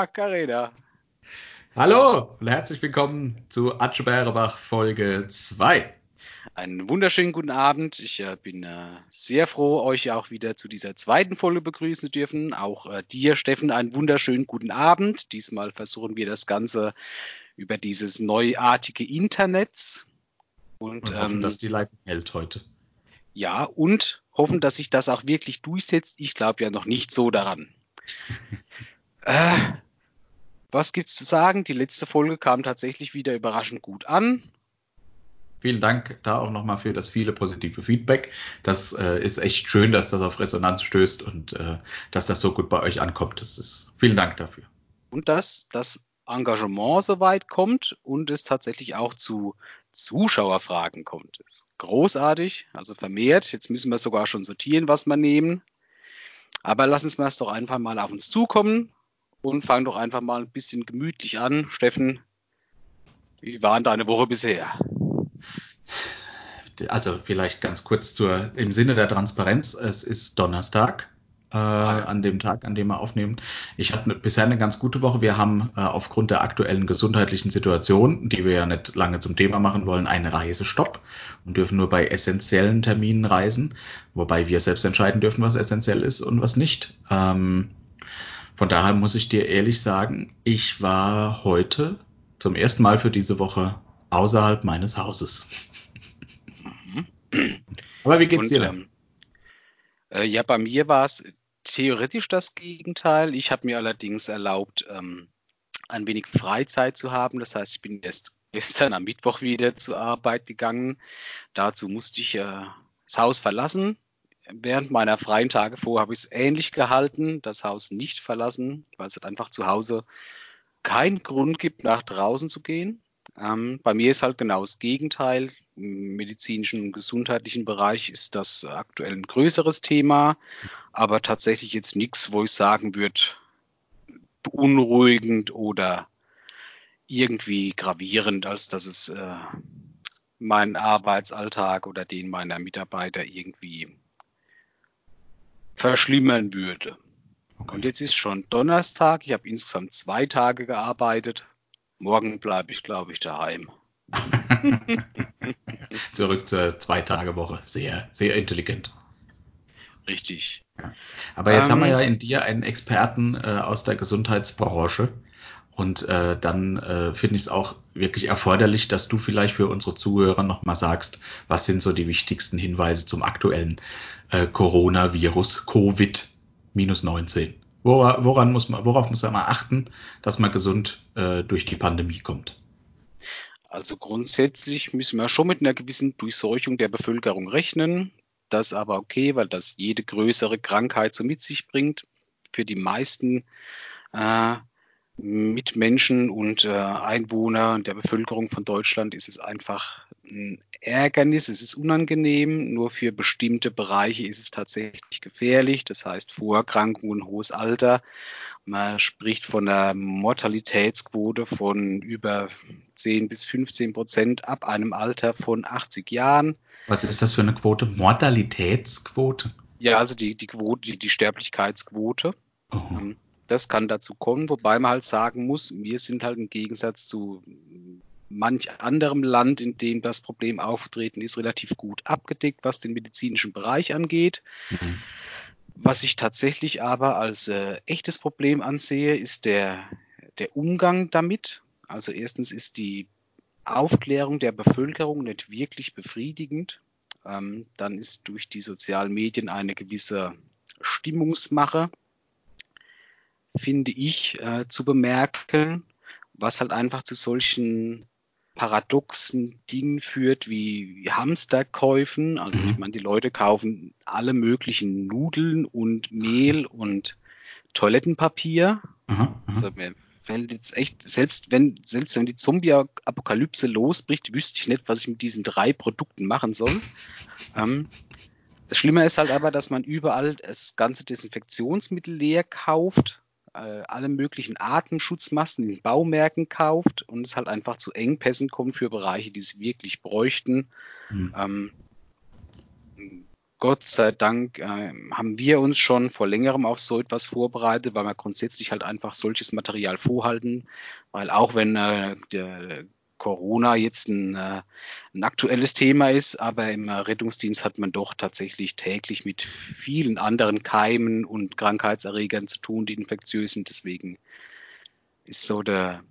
Ja, Karina. Hallo und herzlich willkommen zu Atsche Bärebach Folge 2. Einen wunderschönen guten Abend. Ich äh, bin äh, sehr froh, euch auch wieder zu dieser zweiten Folge begrüßen zu dürfen. Auch äh, dir, Steffen, einen wunderschönen guten Abend. Diesmal versuchen wir das Ganze über dieses neuartige Internet. Und, und hoffen, ähm, dass die Leitung hält heute. Ja, und hoffen, dass sich das auch wirklich durchsetzt. Ich glaube ja noch nicht so daran. äh, was gibt's zu sagen? Die letzte Folge kam tatsächlich wieder überraschend gut an. Vielen Dank da auch nochmal für das viele positive Feedback. Das äh, ist echt schön, dass das auf Resonanz stößt und äh, dass das so gut bei euch ankommt. Das ist vielen Dank dafür. Und dass das Engagement soweit kommt und es tatsächlich auch zu Zuschauerfragen kommt. Das ist großartig, also vermehrt. Jetzt müssen wir sogar schon sortieren, was wir nehmen. Aber lassen wir es doch einfach mal auf uns zukommen und fangen doch einfach mal ein bisschen gemütlich an. Steffen, wie war denn deine Woche bisher? Also vielleicht ganz kurz zur, im Sinne der Transparenz. Es ist Donnerstag äh, an dem Tag, an dem wir aufnehmen. Ich hatte bisher eine ganz gute Woche. Wir haben äh, aufgrund der aktuellen gesundheitlichen Situation, die wir ja nicht lange zum Thema machen wollen, einen Reisestopp und dürfen nur bei essentiellen Terminen reisen, wobei wir selbst entscheiden dürfen, was essentiell ist und was nicht. Ähm, von daher muss ich dir ehrlich sagen, ich war heute zum ersten Mal für diese Woche außerhalb meines Hauses. Mhm. Aber wie geht's Und, dir denn? Ähm, äh, ja, bei mir war es theoretisch das Gegenteil. Ich habe mir allerdings erlaubt, ähm, ein wenig Freizeit zu haben. Das heißt, ich bin erst gestern am Mittwoch wieder zur Arbeit gegangen. Dazu musste ich äh, das Haus verlassen. Während meiner freien Tage vor habe ich es ähnlich gehalten, das Haus nicht verlassen, weil es halt einfach zu Hause keinen Grund gibt, nach draußen zu gehen. Ähm, bei mir ist halt genau das Gegenteil. Im medizinischen und gesundheitlichen Bereich ist das aktuell ein größeres Thema aber tatsächlich jetzt nichts, wo ich sagen würde, beunruhigend oder irgendwie gravierend, als dass es äh, meinen Arbeitsalltag oder den meiner Mitarbeiter irgendwie verschlimmern würde. Okay. Und jetzt ist schon Donnerstag. Ich habe insgesamt zwei Tage gearbeitet. Morgen bleibe ich, glaube ich, daheim. Zurück zur Zwei-Tage-Woche. Sehr, sehr intelligent. Richtig. Aber jetzt ähm, haben wir ähm. ja in dir einen Experten äh, aus der Gesundheitsbranche. Und äh, dann äh, finde ich es auch wirklich erforderlich, dass du vielleicht für unsere Zuhörer nochmal sagst, was sind so die wichtigsten Hinweise zum aktuellen äh, Coronavirus, Covid-19. Wora, woran muss man, worauf muss man achten, dass man gesund äh, durch die Pandemie kommt? Also grundsätzlich müssen wir schon mit einer gewissen Durchseuchung der Bevölkerung rechnen das aber okay, weil das jede größere Krankheit so mit sich bringt. Für die meisten äh, Mitmenschen und äh, Einwohner der Bevölkerung von Deutschland ist es einfach ein Ärgernis, es ist unangenehm, nur für bestimmte Bereiche ist es tatsächlich gefährlich, das heißt Vorerkrankungen, hohes Alter. Man spricht von einer Mortalitätsquote von über 10 bis 15 Prozent ab einem Alter von 80 Jahren. Was ist das für eine Quote? Mortalitätsquote? Ja, also die, die Quote, die, die Sterblichkeitsquote. Oh. Das kann dazu kommen, wobei man halt sagen muss, wir sind halt im Gegensatz zu manch anderem Land, in dem das Problem aufgetreten ist, relativ gut abgedeckt, was den medizinischen Bereich angeht. Mhm. Was ich tatsächlich aber als äh, echtes Problem ansehe, ist der, der Umgang damit. Also erstens ist die Aufklärung der Bevölkerung nicht wirklich befriedigend. Ähm, dann ist durch die sozialen Medien eine gewisse Stimmungsmache, finde ich, äh, zu bemerken, was halt einfach zu solchen paradoxen Dingen führt wie Hamsterkäufen. Also ich mhm. meine, die Leute kaufen alle möglichen Nudeln und Mehl und Toilettenpapier. Aha, aha. Also fällt jetzt echt, selbst wenn, selbst wenn die Zombie-Apokalypse losbricht, wüsste ich nicht, was ich mit diesen drei Produkten machen soll. ähm, das Schlimme ist halt aber, dass man überall das ganze Desinfektionsmittel leer kauft, äh, alle möglichen Atemschutzmasken in Baumärkten kauft und es halt einfach zu Engpässen kommt für Bereiche, die es wirklich bräuchten. Mhm. Ähm, Gott sei Dank äh, haben wir uns schon vor längerem auf so etwas vorbereitet, weil wir grundsätzlich halt einfach solches Material vorhalten, weil auch wenn äh, der Corona jetzt ein, äh, ein, aktuelles Thema ist, aber im Rettungsdienst hat man doch tatsächlich täglich mit vielen anderen Keimen und Krankheitserregern zu tun, die infektiös sind. Deswegen ist so der,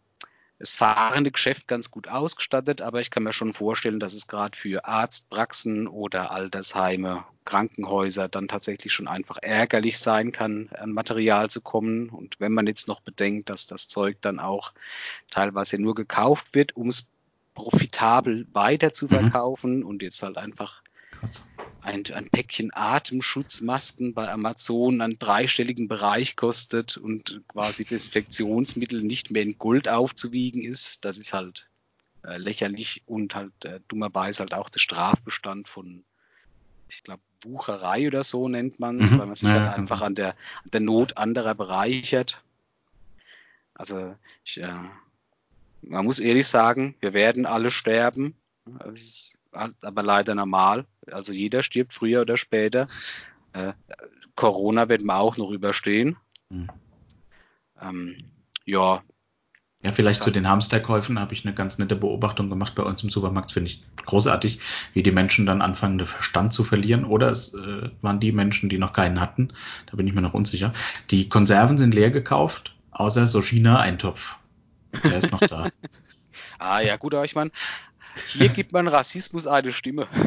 das fahrende Geschäft ganz gut ausgestattet, aber ich kann mir schon vorstellen, dass es gerade für Arztpraxen oder Altersheime, Krankenhäuser dann tatsächlich schon einfach ärgerlich sein kann, an Material zu kommen. Und wenn man jetzt noch bedenkt, dass das Zeug dann auch teilweise nur gekauft wird, um es profitabel weiter zu verkaufen mhm. und jetzt halt einfach Krass ein, ein Päckchen Atemschutzmasken bei Amazon einen dreistelligen Bereich kostet und quasi Desinfektionsmittel nicht mehr in Gold aufzuwiegen ist, das ist halt äh, lächerlich und halt äh, dummerweise halt auch der Strafbestand von, ich glaube, Wucherei oder so nennt man es, mhm. weil man sich ja, halt einfach an der, an der Not anderer bereichert. Also ich, äh, man muss ehrlich sagen, wir werden alle sterben. Das ist aber leider normal. Also jeder stirbt früher oder später. Äh, Corona wird man auch noch überstehen. Mhm. Ähm, ja. Ja, vielleicht zu den Hamsterkäufen habe ich eine ganz nette Beobachtung gemacht bei uns im Supermarkt. Finde ich großartig, wie die Menschen dann anfangen, den Verstand zu verlieren. Oder es äh, waren die Menschen, die noch keinen hatten. Da bin ich mir noch unsicher. Die Konserven sind leer gekauft, außer so China-Eintopf. Der ist noch da. ah ja, gut, aber ich meine, hier gibt man Rassismus eine Stimme.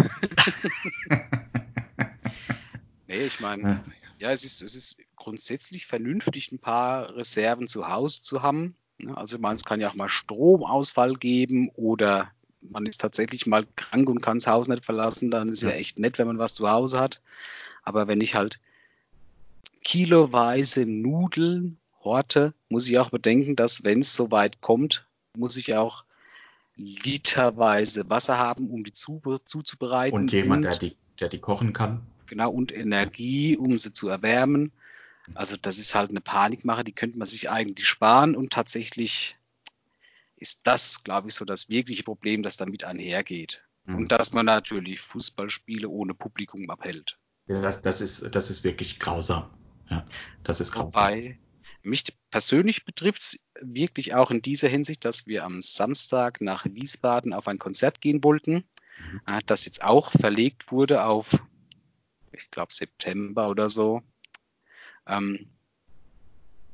nee, ich meine, ja, es ist, es ist grundsätzlich vernünftig, ein paar Reserven zu Hause zu haben. Also ich meine, es kann ja auch mal Stromausfall geben oder man ist tatsächlich mal krank und kann das Haus nicht verlassen, dann ist ja. ja echt nett, wenn man was zu Hause hat. Aber wenn ich halt kiloweise Nudeln horte, muss ich auch bedenken, dass wenn es soweit kommt, muss ich auch literweise Wasser haben, um die zu, zuzubereiten. Und jemand, und, der, die, der die kochen kann. Genau, und Energie, um sie zu erwärmen. Also das ist halt eine Panikmache, die könnte man sich eigentlich sparen und tatsächlich ist das, glaube ich, so das wirkliche Problem, das damit einhergeht. Mhm. Und dass man natürlich Fußballspiele ohne Publikum abhält. Das, das, ist, das ist wirklich grausam. Ja, das ist grausam. Wobei, mich persönlich betrifft es wirklich auch in dieser Hinsicht, dass wir am Samstag nach Wiesbaden auf ein Konzert gehen wollten, mhm. Äh, das jetzt auch verlegt wurde auf, ich glaube, September oder so. Ähm,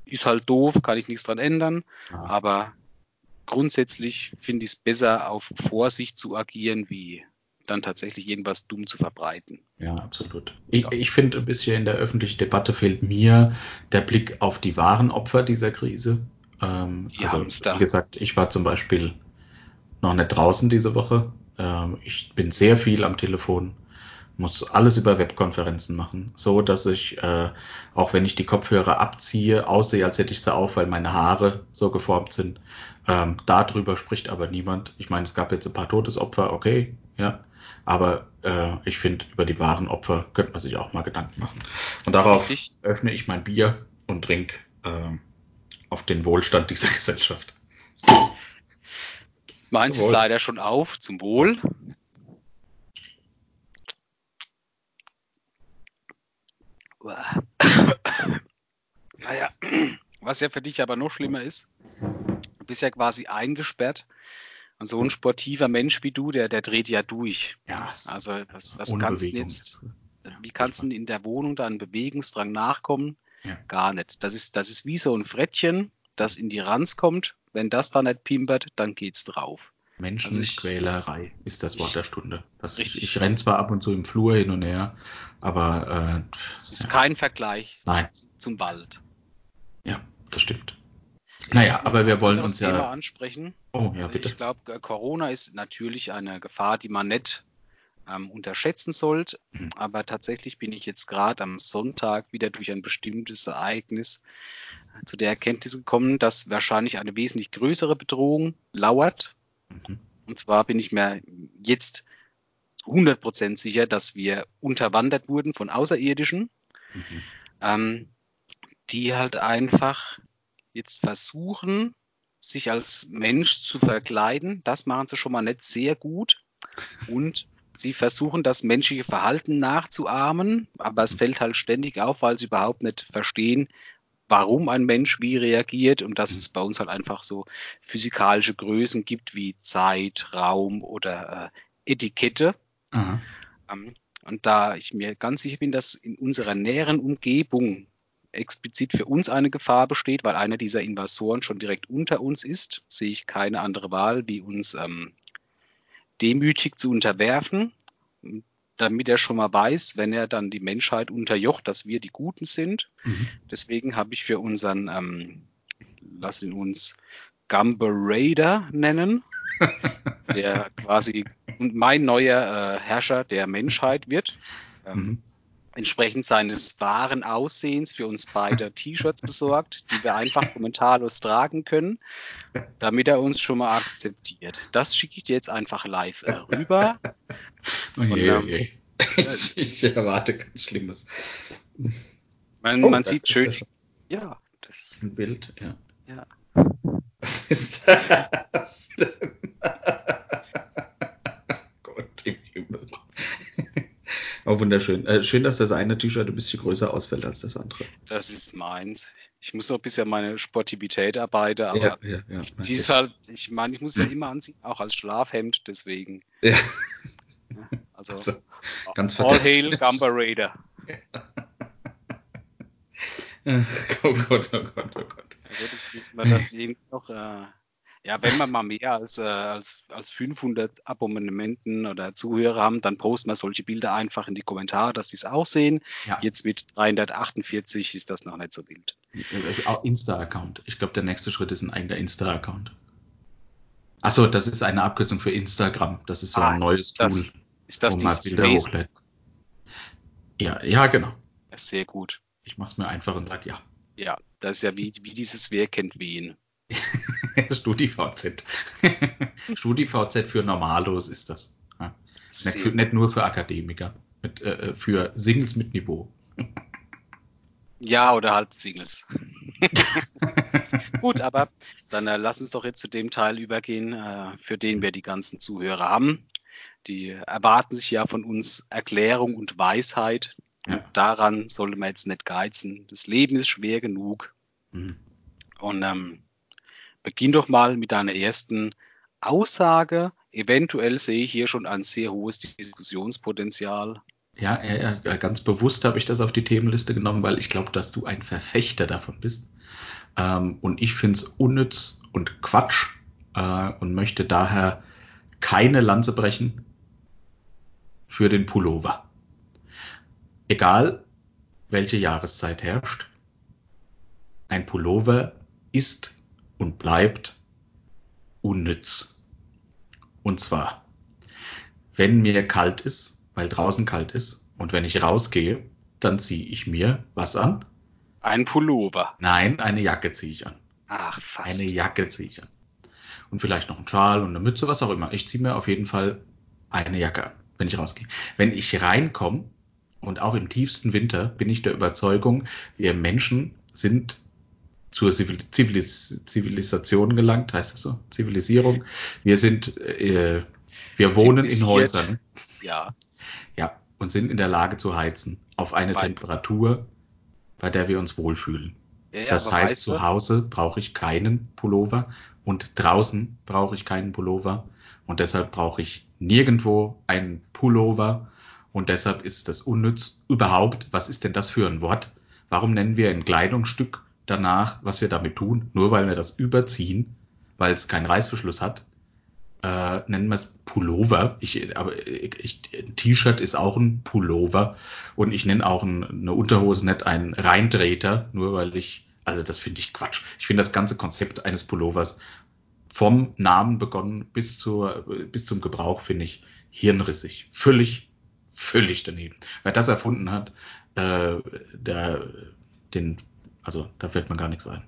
ist halt doof, kann ich nichts dran ändern, ah. aber grundsätzlich finde ich es besser, auf Vorsicht zu agieren, wie dann tatsächlich irgendwas dumm zu verbreiten. Ja, absolut. Ich, ich finde, ein bisschen in der öffentlichen Debatte fehlt mir der Blick auf die wahren Opfer dieser Krise. Ähm, die also, Hamster. wie gesagt, ich war zum Beispiel noch nicht draußen diese Woche. Ähm, ich bin sehr viel am Telefon, muss alles über Webkonferenzen machen, so dass ich, äh, auch wenn ich die Kopfhörer abziehe, aussehe, als hätte ich sie auf, weil meine Haare so geformt sind. Ähm, darüber spricht aber niemand. Ich meine, es gab jetzt ein paar Todesopfer, okay, ja. Aber äh, ich finde, über die wahren Opfer könnte man sich auch mal Gedanken machen. Und darauf Richtig. öffne ich mein Bier und trinke äh, auf den Wohlstand dieser Gesellschaft. Meins ist leider schon auf. Zum Wohl. naja, was ja für dich aber noch schlimmer ist, du bist ja quasi eingesperrt und so ein sportiver Mensch wie du, der, der dreht ja durch. Ja. Also was, was kannst du jetzt, wie kannst du in der Wohnung da einen Bewegungsdrang nachkommen? Ja. Gar nicht. Das ist, das ist wie so ein Frettchen, das in die Ranz kommt. Wenn das da nicht pimpert, dann geht's drauf. Menschenquälerei also ist das Wort der Stunde. Das, richtig. Ich, ich renne zwar ab und zu im Flur hin und her, aber äh, es ist kein Vergleich Nein. zum Wald. Ja, das stimmt. Naja, aber wir wollen uns Thema ja ansprechen. Oh, ja, also bitte. Ich glaube, Corona ist natürlich eine Gefahr, die man nicht ähm, unterschätzen sollte. Mhm. Aber tatsächlich bin ich jetzt gerade am Sonntag wieder durch ein bestimmtes Ereignis äh, zu der Erkenntnis gekommen, dass wahrscheinlich eine wesentlich größere Bedrohung lauert. Mhm. Und zwar bin ich mir jetzt 100% sicher, dass wir unterwandert wurden von Außerirdischen, mhm. ähm, die halt einfach jetzt versuchen, sich als Mensch zu verkleiden. Das machen sie schon mal nicht sehr gut. Und sie versuchen das menschliche Verhalten nachzuahmen, aber es fällt halt ständig auf, weil sie überhaupt nicht verstehen, warum ein Mensch wie reagiert und dass es bei uns halt einfach so physikalische Größen gibt wie Zeit, Raum oder äh, Etikette. Ähm, und da ich mir ganz sicher bin, dass in unserer näheren Umgebung explizit für uns eine Gefahr besteht, weil einer dieser Invasoren schon direkt unter uns ist, sehe ich keine andere Wahl, wie uns ähm, demütig zu unterwerfen, damit er schon mal weiß, wenn er dann die Menschheit unterjocht, dass wir die Guten sind. Mhm. Deswegen habe ich für unseren, ähm, lass ihn uns Gumber Raider nennen, der quasi mein neuer äh, Herrscher der Menschheit wird. Ähm, mhm entsprechend seines wahren Aussehens für uns beide T-Shirts besorgt, die wir einfach kommentarlos tragen können, damit er uns schon mal akzeptiert. Das schicke ich dir jetzt einfach live äh, rüber. Oh je, Und, ähm. Ich, ich erwarte ganz Schlimmes. Man, oh, man sieht schön. Ja, das ein Bild, ja. Ja. Was ist das denn? Gott im Himmel. Oh, wunderschön. Äh, schön, dass das eine T-Shirt ein bisschen größer ausfällt als das andere. Das ist meins. Ich muss noch ein bisschen meine Sportivität arbeiten, aber ja, ja, ja, ich es halt, ich meine, ich muss ja immer anziehen, auch als Schlafhemd, deswegen. Ja. Also, also ganz All Hail Gamba Raider. oh Gott, oh Gott, oh Gott. Also das müssen wir das irgendwie noch äh, ja, wenn wir mal mehr als, äh, als, als 500 Abonnementen oder Zuhörer haben, dann posten wir solche Bilder einfach in die Kommentare, dass sie es auch sehen. Ja. Jetzt mit 348 ist das noch nicht so wild. Insta-Account. Ich glaube, der nächste Schritt ist ein eigener Insta-Account. Achso, das ist eine Abkürzung für Instagram. Das ist so ein ah, neues Tool. Das, ist das dieses Bilder Ja, ja, genau. Sehr gut. Ich mache es mir einfach und sage ja. Ja, das ist ja wie, wie dieses Wer kennt wen. StudiVZ. StudiVZ für Normalos ist das. Ja. Nicht, für, nicht, nur für Akademiker, mit, äh, äh für Singles mit Niveau. Ja, oder halt Singles. Gut, aber dann äh, lass uns doch jetzt zu dem Teil übergehen, äh, für den wir die ganzen Zuhörer haben. Die erwarten sich ja von uns Erklärung und Weisheit. Ja. Und daran sollte man jetzt nicht geizen. Das Leben ist schwer genug. Mhm. Und ähm, Beginn doch mal mit deiner ersten Aussage. Eventuell sehe ich hier schon ein sehr hohes Diskussionspotenzial. Ja, ja, ganz bewusst habe ich das auf die Themenliste genommen, weil ich glaube, dass du ein Verfechter davon bist. Ähm, und ich finde es unnütz und Quatsch äh, und möchte daher keine Lanze brechen für den Pullover. Egal, welche Jahreszeit herrscht, ein Pullover ist und bleibt unnütz. Und zwar, wenn mir kalt ist, weil draußen kalt ist, und wenn ich rausgehe, dann ziehe ich mir was an? Ein Pullover. Nein, eine Jacke ziehe ich an. Ach, fast. Eine Jacke ziehe ich an. Und vielleicht noch einen Schal und eine Mütze, was auch immer. Ich ziehe mir auf jeden Fall eine Jacke an, wenn ich rausgehe. Wenn ich reinkomme, und auch im tiefsten Winter bin ich der Überzeugung, wir Menschen sind zur Zivilis Zivilisation gelangt, heißt das so? Zivilisierung. Wir sind, äh, wir wohnen in Häusern. Ja. Ja, und sind in der Lage zu heizen auf eine Weil. Temperatur, bei der wir uns wohlfühlen. Ja, ja, das heißt, zu Hause brauche ich keinen Pullover und draußen brauche ich keinen Pullover und deshalb brauche ich nirgendwo einen Pullover und deshalb ist das unnütz überhaupt. Was ist denn das für ein Wort? Warum nennen wir ein Kleidungsstück danach, was wir damit tun, nur weil wir das überziehen, weil es keinen Reißverschluss hat, äh, nennen wir es Pullover. Ich, aber ich, ein T-Shirt ist auch ein Pullover und ich nenne auch ein, eine Unterhose nicht einen Reintreter, nur weil ich, also das finde ich Quatsch. Ich finde das ganze Konzept eines Pullovers vom Namen begonnen bis zur, bis zum Gebrauch finde ich hirnrissig. Völlig, völlig daneben. Wer das erfunden hat, äh, der, den also da fällt mir gar nichts ein.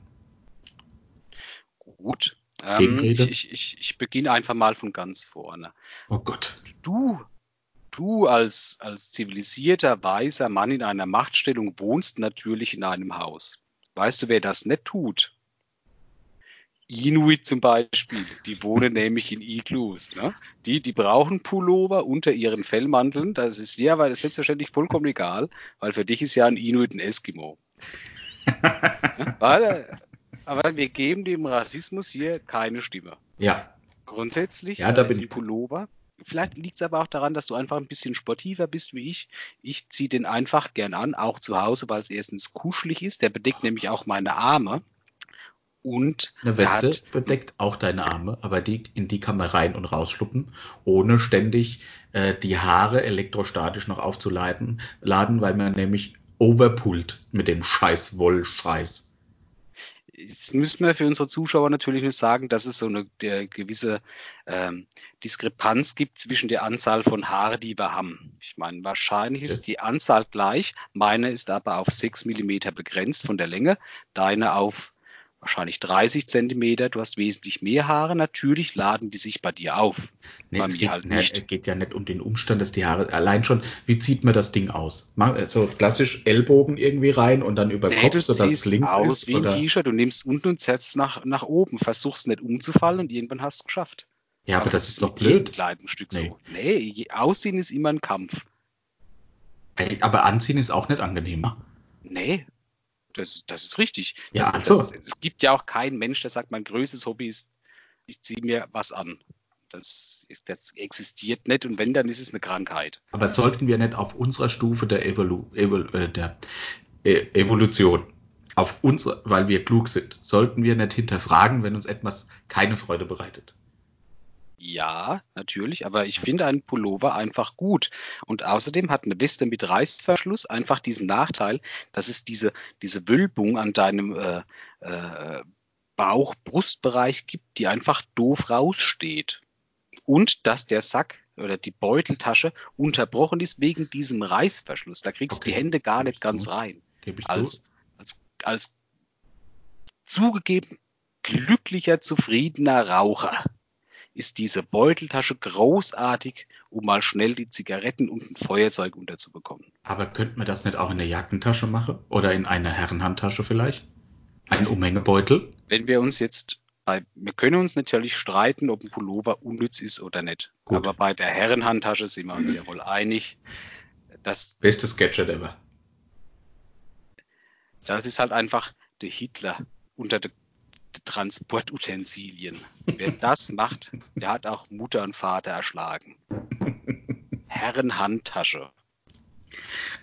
Gut. Ähm, ich, ich, ich beginne einfach mal von ganz vorne. Oh Gott. Du, du als, als zivilisierter, weiser Mann in einer Machtstellung wohnst natürlich in einem Haus. Weißt du, wer das nicht tut? Inuit zum Beispiel, die wohnen nämlich in Igloos. Ne? Die, die brauchen Pullover unter ihren Fellmanteln. Das ist ja, weil das selbstverständlich vollkommen egal, weil für dich ist ja ein Inuit ein Eskimo. weil, aber wir geben dem Rassismus hier keine Stimme. Ja. Grundsätzlich ja, da ist bin ein ich. Pullover. Vielleicht liegt es aber auch daran, dass du einfach ein bisschen sportiver bist wie ich. Ich ziehe den einfach gern an, auch zu Hause, weil es erstens kuschelig ist. Der bedeckt nämlich auch meine Arme. Und Eine Weste hat, bedeckt auch deine Arme, aber die, in die kann man rein und rausschluppen, ohne ständig äh, die Haare elektrostatisch noch aufzuladen, laden, weil man nämlich overpullt mit dem scheiß Wollscheiß. Jetzt müssen wir für unsere Zuschauer natürlich nur sagen, dass es so eine gewisse ähm, Diskrepanz gibt zwischen der Anzahl von Haare, die wir haben. Ich meine, wahrscheinlich ist die Anzahl gleich. Meine ist aber auf 6 mm begrenzt von der Länge, deine auf wahrscheinlich 30 Zentimeter. Du hast wesentlich mehr Haare. Natürlich laden die sich bei dir auf. Nee, bei es mir geht, halt nicht. es geht ja nicht um den Umstand, dass die Haare allein schon, wie zieht man das Ding aus? Mach- So klassisch Ellbogen irgendwie rein und dann über Nee, Kopf, sodass es links aus ist? wie ein? T-Shirt, du nimmst unten und setzt nach, nach oben, versuchst nicht umzufallen und irgendwann hast du es geschafft. Ja, aber das ist doch blöd. Kleidungsstück Nee. so. Nee, Aussehen ist immer ein Kampf. Aber anziehen ist auch nicht angenehmer. Nee, das, das ist richtig. Ja, das, also. das, es gibt ja auch keinen Mensch, der sagt, mein größtes Hobby ist, ich ziehe mir was an. Das, das existiert nicht und wenn, dann ist es eine Krankheit. Aber sollten wir nicht auf unserer Stufe der, Evolu Evol äh, der äh, Evolution, auf unsere, weil wir klug sind, sollten wir nicht hinterfragen, wenn uns etwas keine Freude bereitet? Ja, natürlich, aber ich finde einen Pullover einfach gut. Und außerdem hat eine Weste mit Reißverschluss einfach diesen Nachteil, dass es diese, diese Wölbung an deinem äh, äh, Bauch-Brustbereich gibt, die einfach doof raussteht. Und dass der Sack oder die Beuteltasche unterbrochen ist wegen diesem Reißverschluss. Da kriegst du Okay, die Hände gar nicht ich ganz zu. rein. Als, als, als zugegeben glücklicher, zufriedener Raucher ist diese Beuteltasche großartig, um mal schnell die Zigaretten und ein Feuerzeug unterzubekommen. Aber könnte man das nicht auch in der Jackentasche machen? Oder in einer Herrenhandtasche vielleicht? Ein Umhängebeutel? Wenn wir uns jetzt bei, wir können uns natürlich streiten, ob ein Pullover unnütz ist oder nicht. Gut. Aber bei der Herrenhandtasche sind wir uns ja wohl einig. Das, Bestes Gadget ever. das ist halt einfach der Hitler unter den Transportutensilien. Wer das macht, der hat auch Mutter und Vater erschlagen. Herrenhandtasche.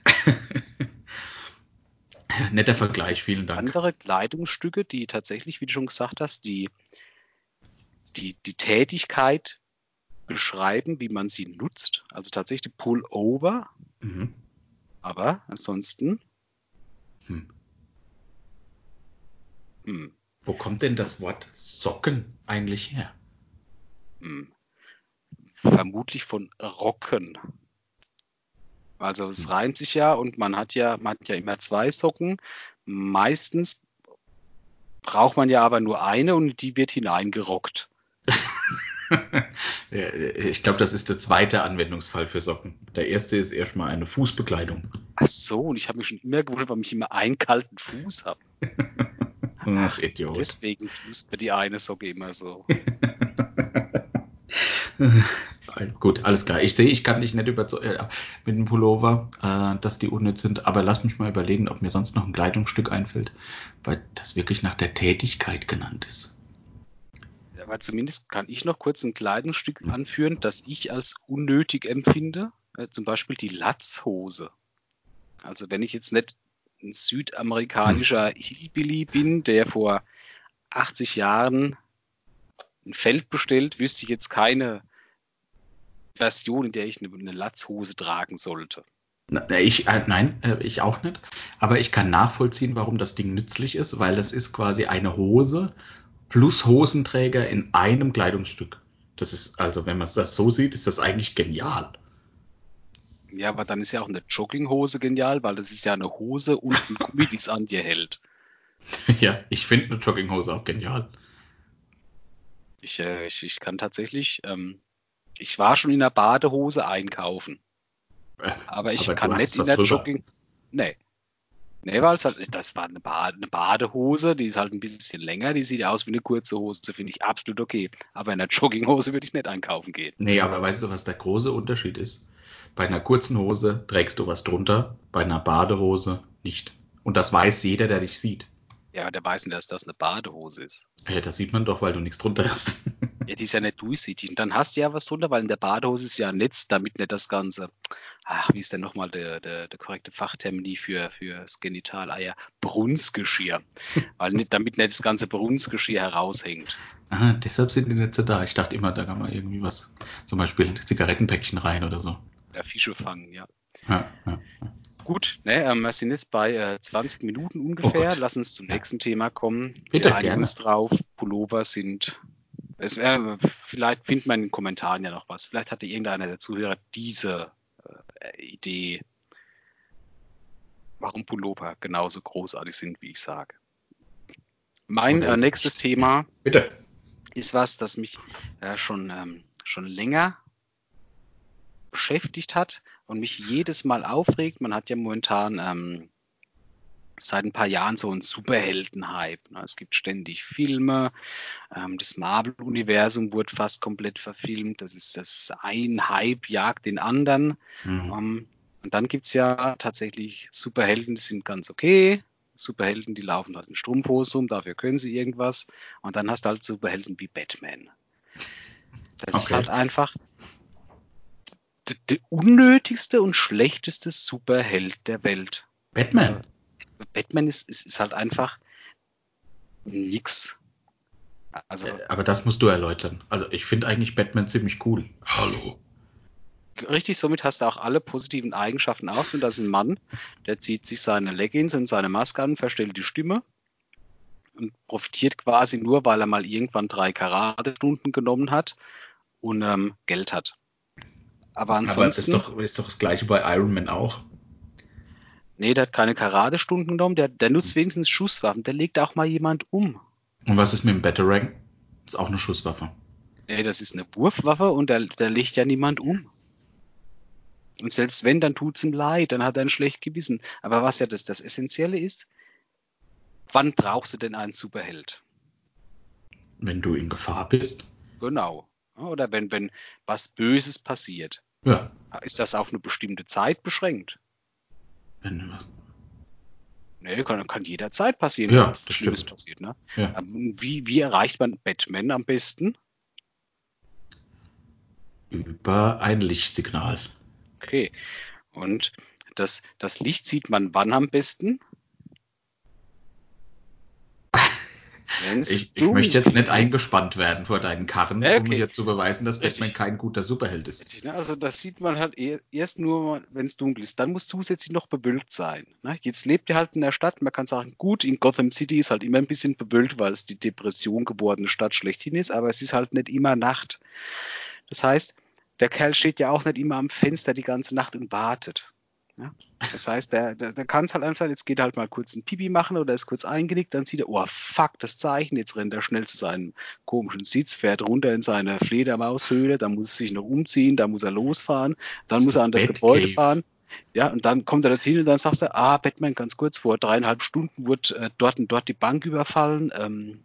Netter Vergleich, vielen Dank. Andere Kleidungsstücke, die tatsächlich, wie du schon gesagt hast, die, die, die Tätigkeit beschreiben, wie man sie nutzt. Also tatsächlich Pullover, Mhm. aber ansonsten, Hm. hm, Wo kommt denn das Wort Socken eigentlich her? hm, vermutlich von Rocken. Also es Hm. reimt sich ja und man hat ja, man hat ja immer zwei Socken. Meistens braucht man ja aber nur eine und die wird hineingerockt. Ich glaube, das ist der zweite Anwendungsfall für Socken. Der erste ist erstmal eine Fußbekleidung. Ach so, und ich habe mich schon immer gewundert, warum ich immer einen kalten Fuß habe. Ach, Idiot. Deswegen tust mir die eine Socke immer so. Gut, alles klar. Ich sehe, ich kann dich nicht überzeugen äh, mit dem Pullover, äh, dass die unnütz sind, aber lass mich mal überlegen, ob mir sonst noch ein Kleidungsstück einfällt, weil das wirklich nach der Tätigkeit genannt ist. Aber zumindest kann ich noch kurz ein Kleidungsstück anführen, das ich als unnötig empfinde. Äh, zum Beispiel die Latzhose. Also wenn ich jetzt nicht ein südamerikanischer Hillbilly bin, der vor 80 Jahren ein Feld bestellt, wüsste ich jetzt keine Version, in der ich eine, eine Latzhose tragen sollte. Ich, äh, nein, äh, ich auch nicht. Aber ich kann nachvollziehen, warum das Ding nützlich ist, weil das ist quasi eine Hose plus Hosenträger in einem Kleidungsstück. Das ist, also wenn man das so sieht, ist das eigentlich genial. Ja, aber dann ist ja auch eine Jogginghose genial, weil das ist ja eine Hose und ein Gummi, die es an dir hält. ja, ich finde eine Jogginghose auch genial. Ich, äh, ich, ich kann tatsächlich, ähm, ich war schon in der Badehose einkaufen, Äh, aber ich Aber kann nicht in der. Jogging. Nee. Nee, weil es halt, das war eine, ba eine, Badehose, die ist halt ein bisschen länger, die sieht aus wie eine kurze Hose, finde ich absolut okay. Aber in einer Jogginghose würde ich nicht einkaufen gehen. Nee, aber weißt du, was der große Unterschied ist? Bei einer kurzen Hose trägst du was drunter, bei einer Badehose nicht. Und das weiß jeder, der dich sieht. Ja, der weiß nicht, dass das eine Badehose ist. Ja, das sieht man doch, weil du nichts drunter hast. ja, die ist ja nicht durchsichtig. Und dann hast du ja was drunter, weil in der Badehose ist ja ein Netz, damit nicht das Ganze, ach, wie ist denn nochmal der, der, der korrekte Fachtermini für, für das Genitaleier? Brunstgeschirr. weil nicht, damit nicht das ganze Brunstgeschirr heraushängt. Aha, deshalb sind die Netze da. Ich dachte immer, da kann man irgendwie was, zum Beispiel Zigarettenpäckchen rein oder so. Ja, Fische fangen, ja. ja, ja, ja. Gut, ne, ähm, wir sind jetzt bei äh, 20 Minuten ungefähr. Oh Lass uns zum nächsten Thema kommen. Bitte, wir einigen uns drauf. Pullover sind. Es, äh, vielleicht findet man in den Kommentaren ja noch was. Vielleicht hatte irgendeiner der Zuhörer diese äh, Idee, warum Pullover genauso großartig sind, wie ich sage. Mein äh, nächstes Thema Bitte. ist was, das mich äh, schon, ähm, schon länger beschäftigt hat und mich jedes Mal aufregt. Man hat ja momentan ähm, seit ein paar Jahren so einen Superhelden-Hype. Ne? Es gibt ständig Filme. Ähm, das Marvel-Universum wurde fast komplett verfilmt. Das ist das ein Hype jagt den anderen. Mhm. Ähm, und dann gibt es ja tatsächlich Superhelden, die sind ganz okay. Superhelden, die laufen halt in Strumpfhose um, dafür können sie irgendwas. Und dann hast du halt Superhelden wie Batman. Das okay. ist halt einfach der unnötigste und schlechteste Superheld der Welt. Batman. Also, Batman ist, ist, ist halt einfach nix. Also, Aber das musst du erläutern. Also ich finde eigentlich Batman ziemlich cool. Hallo. Richtig, somit hast du auch alle positiven Eigenschaften auf. Und das ist ein Mann, der zieht sich seine Leggings und seine Maske an, verstellt die Stimme und profitiert quasi nur, weil er mal irgendwann drei Karate-Stunden genommen hat und ähm, Geld hat. Aber ansonsten. Aber ist doch, ist doch das gleiche bei Iron Man auch. Nee, der hat keine Karatestunden genommen, der, der nutzt wenigstens Schusswaffen, der legt auch mal jemand um. Und was ist mit dem Batarang? Das ist auch eine Schusswaffe. Nee, das ist eine Wurfwaffe und der, der legt ja niemand um. Und selbst wenn, dann tut es ihm leid, dann hat er ein schlecht Gewissen. Aber was ja das, das Essentielle ist, wann brauchst du denn einen Superheld? Wenn du in Gefahr bist. Genau. Oder wenn, wenn was Böses passiert. Ja. Ist das auf eine bestimmte Zeit beschränkt? Wenn was. Nee, kann, kann jederzeit passieren, ja, was Schlimmes passiert. Ne? Ja. Ähm, wie, wie erreicht man Batman am besten? Über ein Lichtsignal. Okay. Und das, das Licht sieht man wann am besten? Ich, ich möchte jetzt nicht eingespannt werden vor deinen Karren, okay. um mir zu beweisen, dass Batman kein guter Superheld ist. Also das sieht man halt erst nur, wenn es dunkel ist. Dann muss zusätzlich noch bewölkt sein. Ne? Jetzt lebt er halt in der Stadt. Man kann sagen, gut, in Gotham City ist halt immer ein bisschen bewölkt, weil es die Depression gewordene Stadt schlechthin ist, aber es ist halt nicht immer Nacht. Das heißt, der Kerl steht ja auch nicht immer am Fenster die ganze Nacht und wartet. Ja? Das heißt, der, der, der kann es halt einfach sein, jetzt geht er halt mal kurz ein Pipi machen oder ist kurz eingenickt, dann sieht er, oh fuck, das Zeichen, jetzt rennt er schnell zu seinem komischen Sitz, fährt runter in seine Fledermaushöhle, dann muss er sich noch umziehen, dann muss er losfahren, dann das muss er an das Batcave. Gebäude fahren. Ja, und dann kommt er dorthin und dann sagst du, ah, Batman, ganz kurz, vor dreieinhalb Stunden wurde äh, dort und dort die Bank überfallen. Ähm,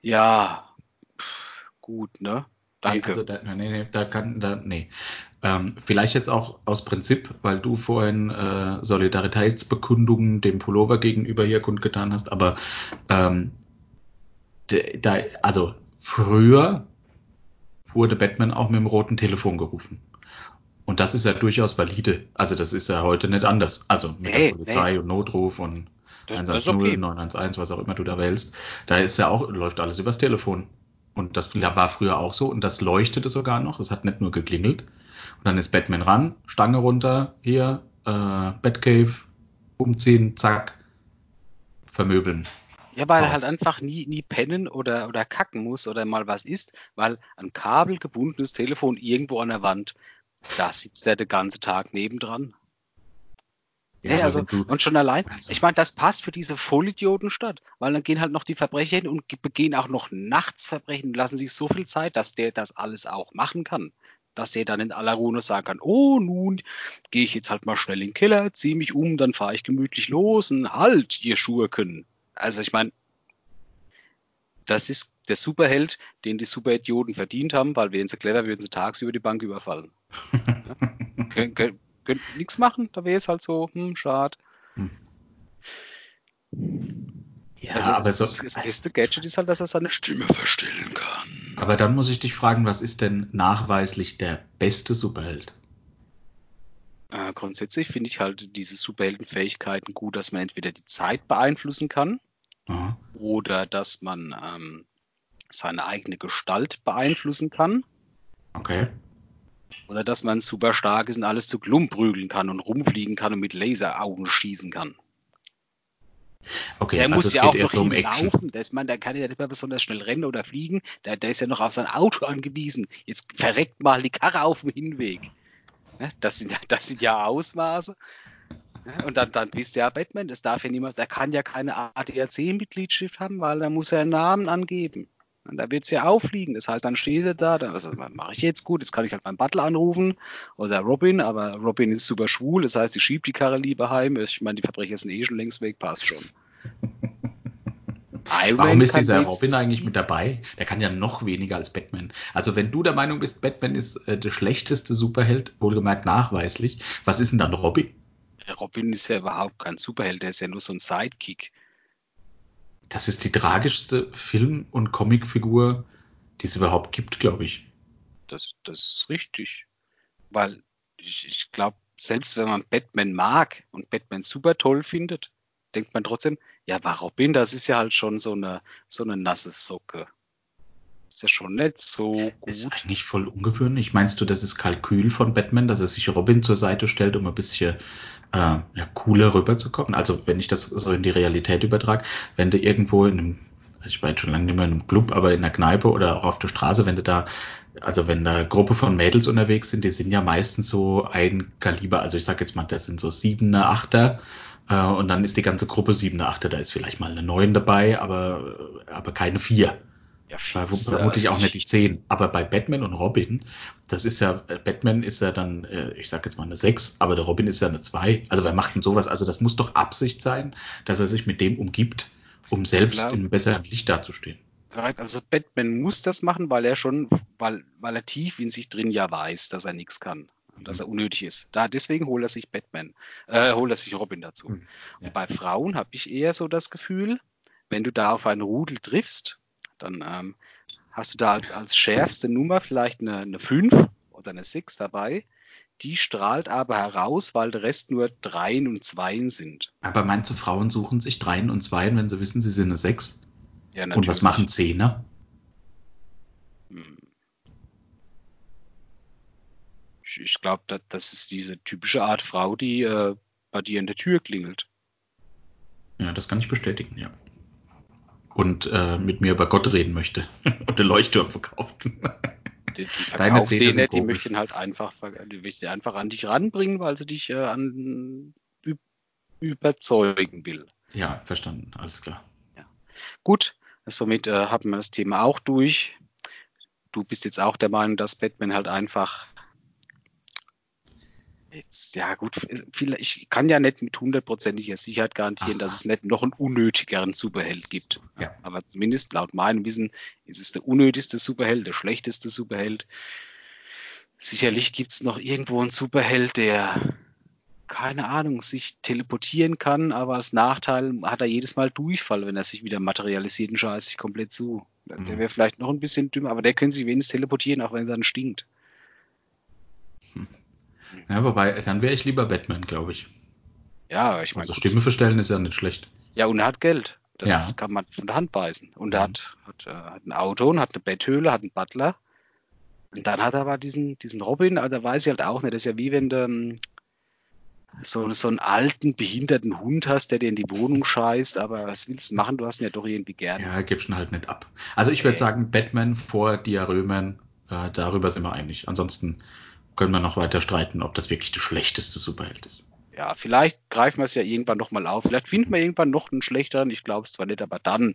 ja, gut, ne? Danke. Nee, also da, nee, nee, da kann, da, nee. Ähm, vielleicht jetzt auch aus Prinzip, weil du vorhin äh, Solidaritätsbekundungen dem Pullover gegenüber hier kundgetan hast, aber ähm, de, da, also früher wurde Batman auch mit dem roten Telefon gerufen. Und das ist ja durchaus valide. Also das ist ja heute nicht anders. Also mit nee, der Polizei nee. und Notruf und das, 110, okay. 911, was auch immer du da wählst. Da ist ja auch, läuft alles übers Telefon. Und das war früher auch so und das leuchtete sogar noch. Es hat nicht nur geklingelt. Und dann ist Batman ran, Stange runter, hier, äh, Batcave, umziehen, zack, vermöbeln. Ja, weil er halt einfach nie, nie pennen oder, oder kacken muss oder mal was isst, weil ein kabelgebundenes Telefon irgendwo an der Wand, da sitzt er den ganzen Tag nebendran. Ja, ja also, und schon allein, also. ich meine, das passt für diese Vollidiotenstadt, weil dann gehen halt noch die Verbrecher hin und begehen auch noch nachts Verbrechen, lassen sich so viel Zeit, dass der das alles auch machen kann. Dass der dann in aller Ruhe sagen kann, oh, nun gehe ich jetzt halt mal schnell in den Keller, ziehe mich um, dann fahre ich gemütlich los und halt, ihr Schurken. Also ich meine, das ist der Superheld, den die Superidioten verdient haben, weil wären sie clever, würden sie tagsüber die Bank überfallen. ja? Kön kön könnt nichts machen, da wäre es halt so, hm, schade. Hm. Ja, also aber das, so, das beste Gadget ist halt, dass er seine Stimme verstellen kann. Aber dann muss ich dich fragen, was ist denn nachweislich der beste Superheld? Äh, grundsätzlich finde ich halt diese Superheldenfähigkeiten gut, dass man entweder die Zeit beeinflussen kann Aha. oder dass man ähm, seine eigene Gestalt beeinflussen kann. Okay. Oder dass man super stark ist und alles zu Klump prügeln kann und rumfliegen kann und mit Laseraugen schießen kann. Okay, der also muss ja auch noch so um laufen. Das, man, der kann ja nicht mehr besonders schnell rennen oder fliegen. Der, der ist ja noch auf sein Auto angewiesen. Jetzt verreckt mal die Karre auf dem Hinweg. Das sind, das sind ja Ausmaße. Und dann, dann bist du ja Batman. Das darf ja niemals. Der kann ja keine ADAC-Mitgliedschaft haben, weil da muss er einen Namen angeben. Und da wird es ja auffliegen. Das heißt, dann steht er da, das also, mache ich jetzt gut, jetzt kann ich halt meinen Butler anrufen oder Robin, aber Robin ist super schwul, das heißt, ich schiebe die Karre lieber heim. Ich meine, die Verbrecher sind eh schon längst weg, passt schon. Warum ist dieser Robin eigentlich mit dabei? Der kann ja noch weniger als Batman. Also wenn du der Meinung bist, Batman ist äh, der schlechteste Superheld, wohlgemerkt nachweislich, was ist denn dann Robin? Robin ist ja überhaupt kein Superheld, der ist ja nur so ein Sidekick. Das ist die tragischste Film- und Comicfigur, die es überhaupt gibt, glaube ich. Das, das ist richtig. Weil ich, ich glaube, selbst wenn man Batman mag und Batman super toll findet, denkt man trotzdem, ja, war Robin, das ist ja halt schon so eine, so eine nasse Socke. Ist ja schon nicht so gut. Ist eigentlich voll ungewöhnlich. Meinst du, das ist Kalkül von Batman, dass er sich Robin zur Seite stellt, um ein bisschen äh, ja, cooler rüberzukommen. Also wenn ich das so in die Realität übertrage, wenn du irgendwo in einem, also ich war jetzt schon lange nicht mehr in einem Club, aber in einer Kneipe oder auch auf der Straße, wenn du da, also wenn da Gruppe von Mädels unterwegs sind, die sind ja meistens so ein Kaliber, also ich sag jetzt mal, das sind so siebener, achter, äh, und dann ist die ganze Gruppe siebener, achter, da ist vielleicht mal eine neun dabei, aber, aber keine vier. Ja, vermutlich auch nicht die 10. Aber bei Batman und Robin, das ist ja, Batman ist ja dann, äh, ich sag jetzt mal eine 6, aber der Robin ist ja eine 2. Also wer macht denn sowas? Also das muss doch Absicht sein, dass er sich mit dem umgibt, um selbst in einem besseren Licht dazustehen. Also Batman muss das machen, weil er schon, weil, weil er tief in sich drin ja weiß, dass er nichts kann. Dass er unnötig ist. Da, deswegen holt er sich Batman, äh, holt er sich Robin dazu. Hm, ja. Und bei Frauen habe ich eher so das Gefühl, wenn du da auf einen Rudel triffst dann ähm, hast du da als, als schärfste Nummer vielleicht eine, eine 5 oder eine 6 dabei. Die strahlt aber heraus, weil der Rest nur Dreien und Zweien sind. Aber meinst du, Frauen suchen sich Dreien und Zweien, wenn sie wissen, sie sind eine 6? Ja, natürlich. Und was machen Zehner? Hm. Ich, ich glaube, das, das ist diese typische Art Frau, die äh, bei dir in der Tür klingelt. Ja, das kann ich bestätigen, ja und äh, mit mir über Gott reden möchte und den Leuchtturm verkauft. Die, die Deine Zähne sind die möchten halt einfach, die möchten einfach an dich ranbringen, weil sie dich äh, an, überzeugen will. Ja, verstanden, alles klar. Ja. Gut, somit äh, haben wir das Thema auch durch. Du bist jetzt auch der Meinung, dass Batman halt einfach Jetzt, ja gut, ich kann ja nicht mit hundertprozentiger Sicherheit garantieren, Aha. dass es nicht noch einen unnötigeren Superheld gibt. Ja. Aber zumindest laut meinem Wissen ist es der unnötigste Superheld, der schlechteste Superheld. Sicherlich gibt es noch irgendwo einen Superheld, der, keine Ahnung, sich teleportieren kann, aber als Nachteil hat er jedes Mal Durchfall, wenn er sich wieder materialisiert und scheißt sich komplett zu. Mhm. Der wäre vielleicht noch ein bisschen dümmer, aber der könnte sich wenigstens teleportieren, auch wenn er dann stinkt. Ja, wobei, dann wäre ich lieber Batman, glaube ich. Ja, ich meine. Also Stimme verstellen ist ja nicht schlecht. Ja, und er hat Geld. Das ja. kann man von der Hand beißen. Und er mhm. hat, hat, äh, hat, ein Auto und hat eine Betthöhle, hat einen Butler. Und dann hat er aber diesen, diesen Robin, aber da weiß ich halt auch nicht. Das ist ja wie wenn du ähm, so, so einen alten, behinderten Hund hast, der dir in die Wohnung scheißt, aber was willst du machen? Du hast ihn ja doch irgendwie gern. Ja, gibst ihn halt nicht ab. Also ich würde sagen, Batman vor Diarrhömern, äh, darüber sind wir einig. Ansonsten können wir noch weiter streiten, ob das wirklich der schlechteste Superheld ist. Ja, vielleicht greifen wir es ja irgendwann noch mal auf. Vielleicht finden wir irgendwann noch einen schlechteren. Ich glaube es zwar nicht, aber dann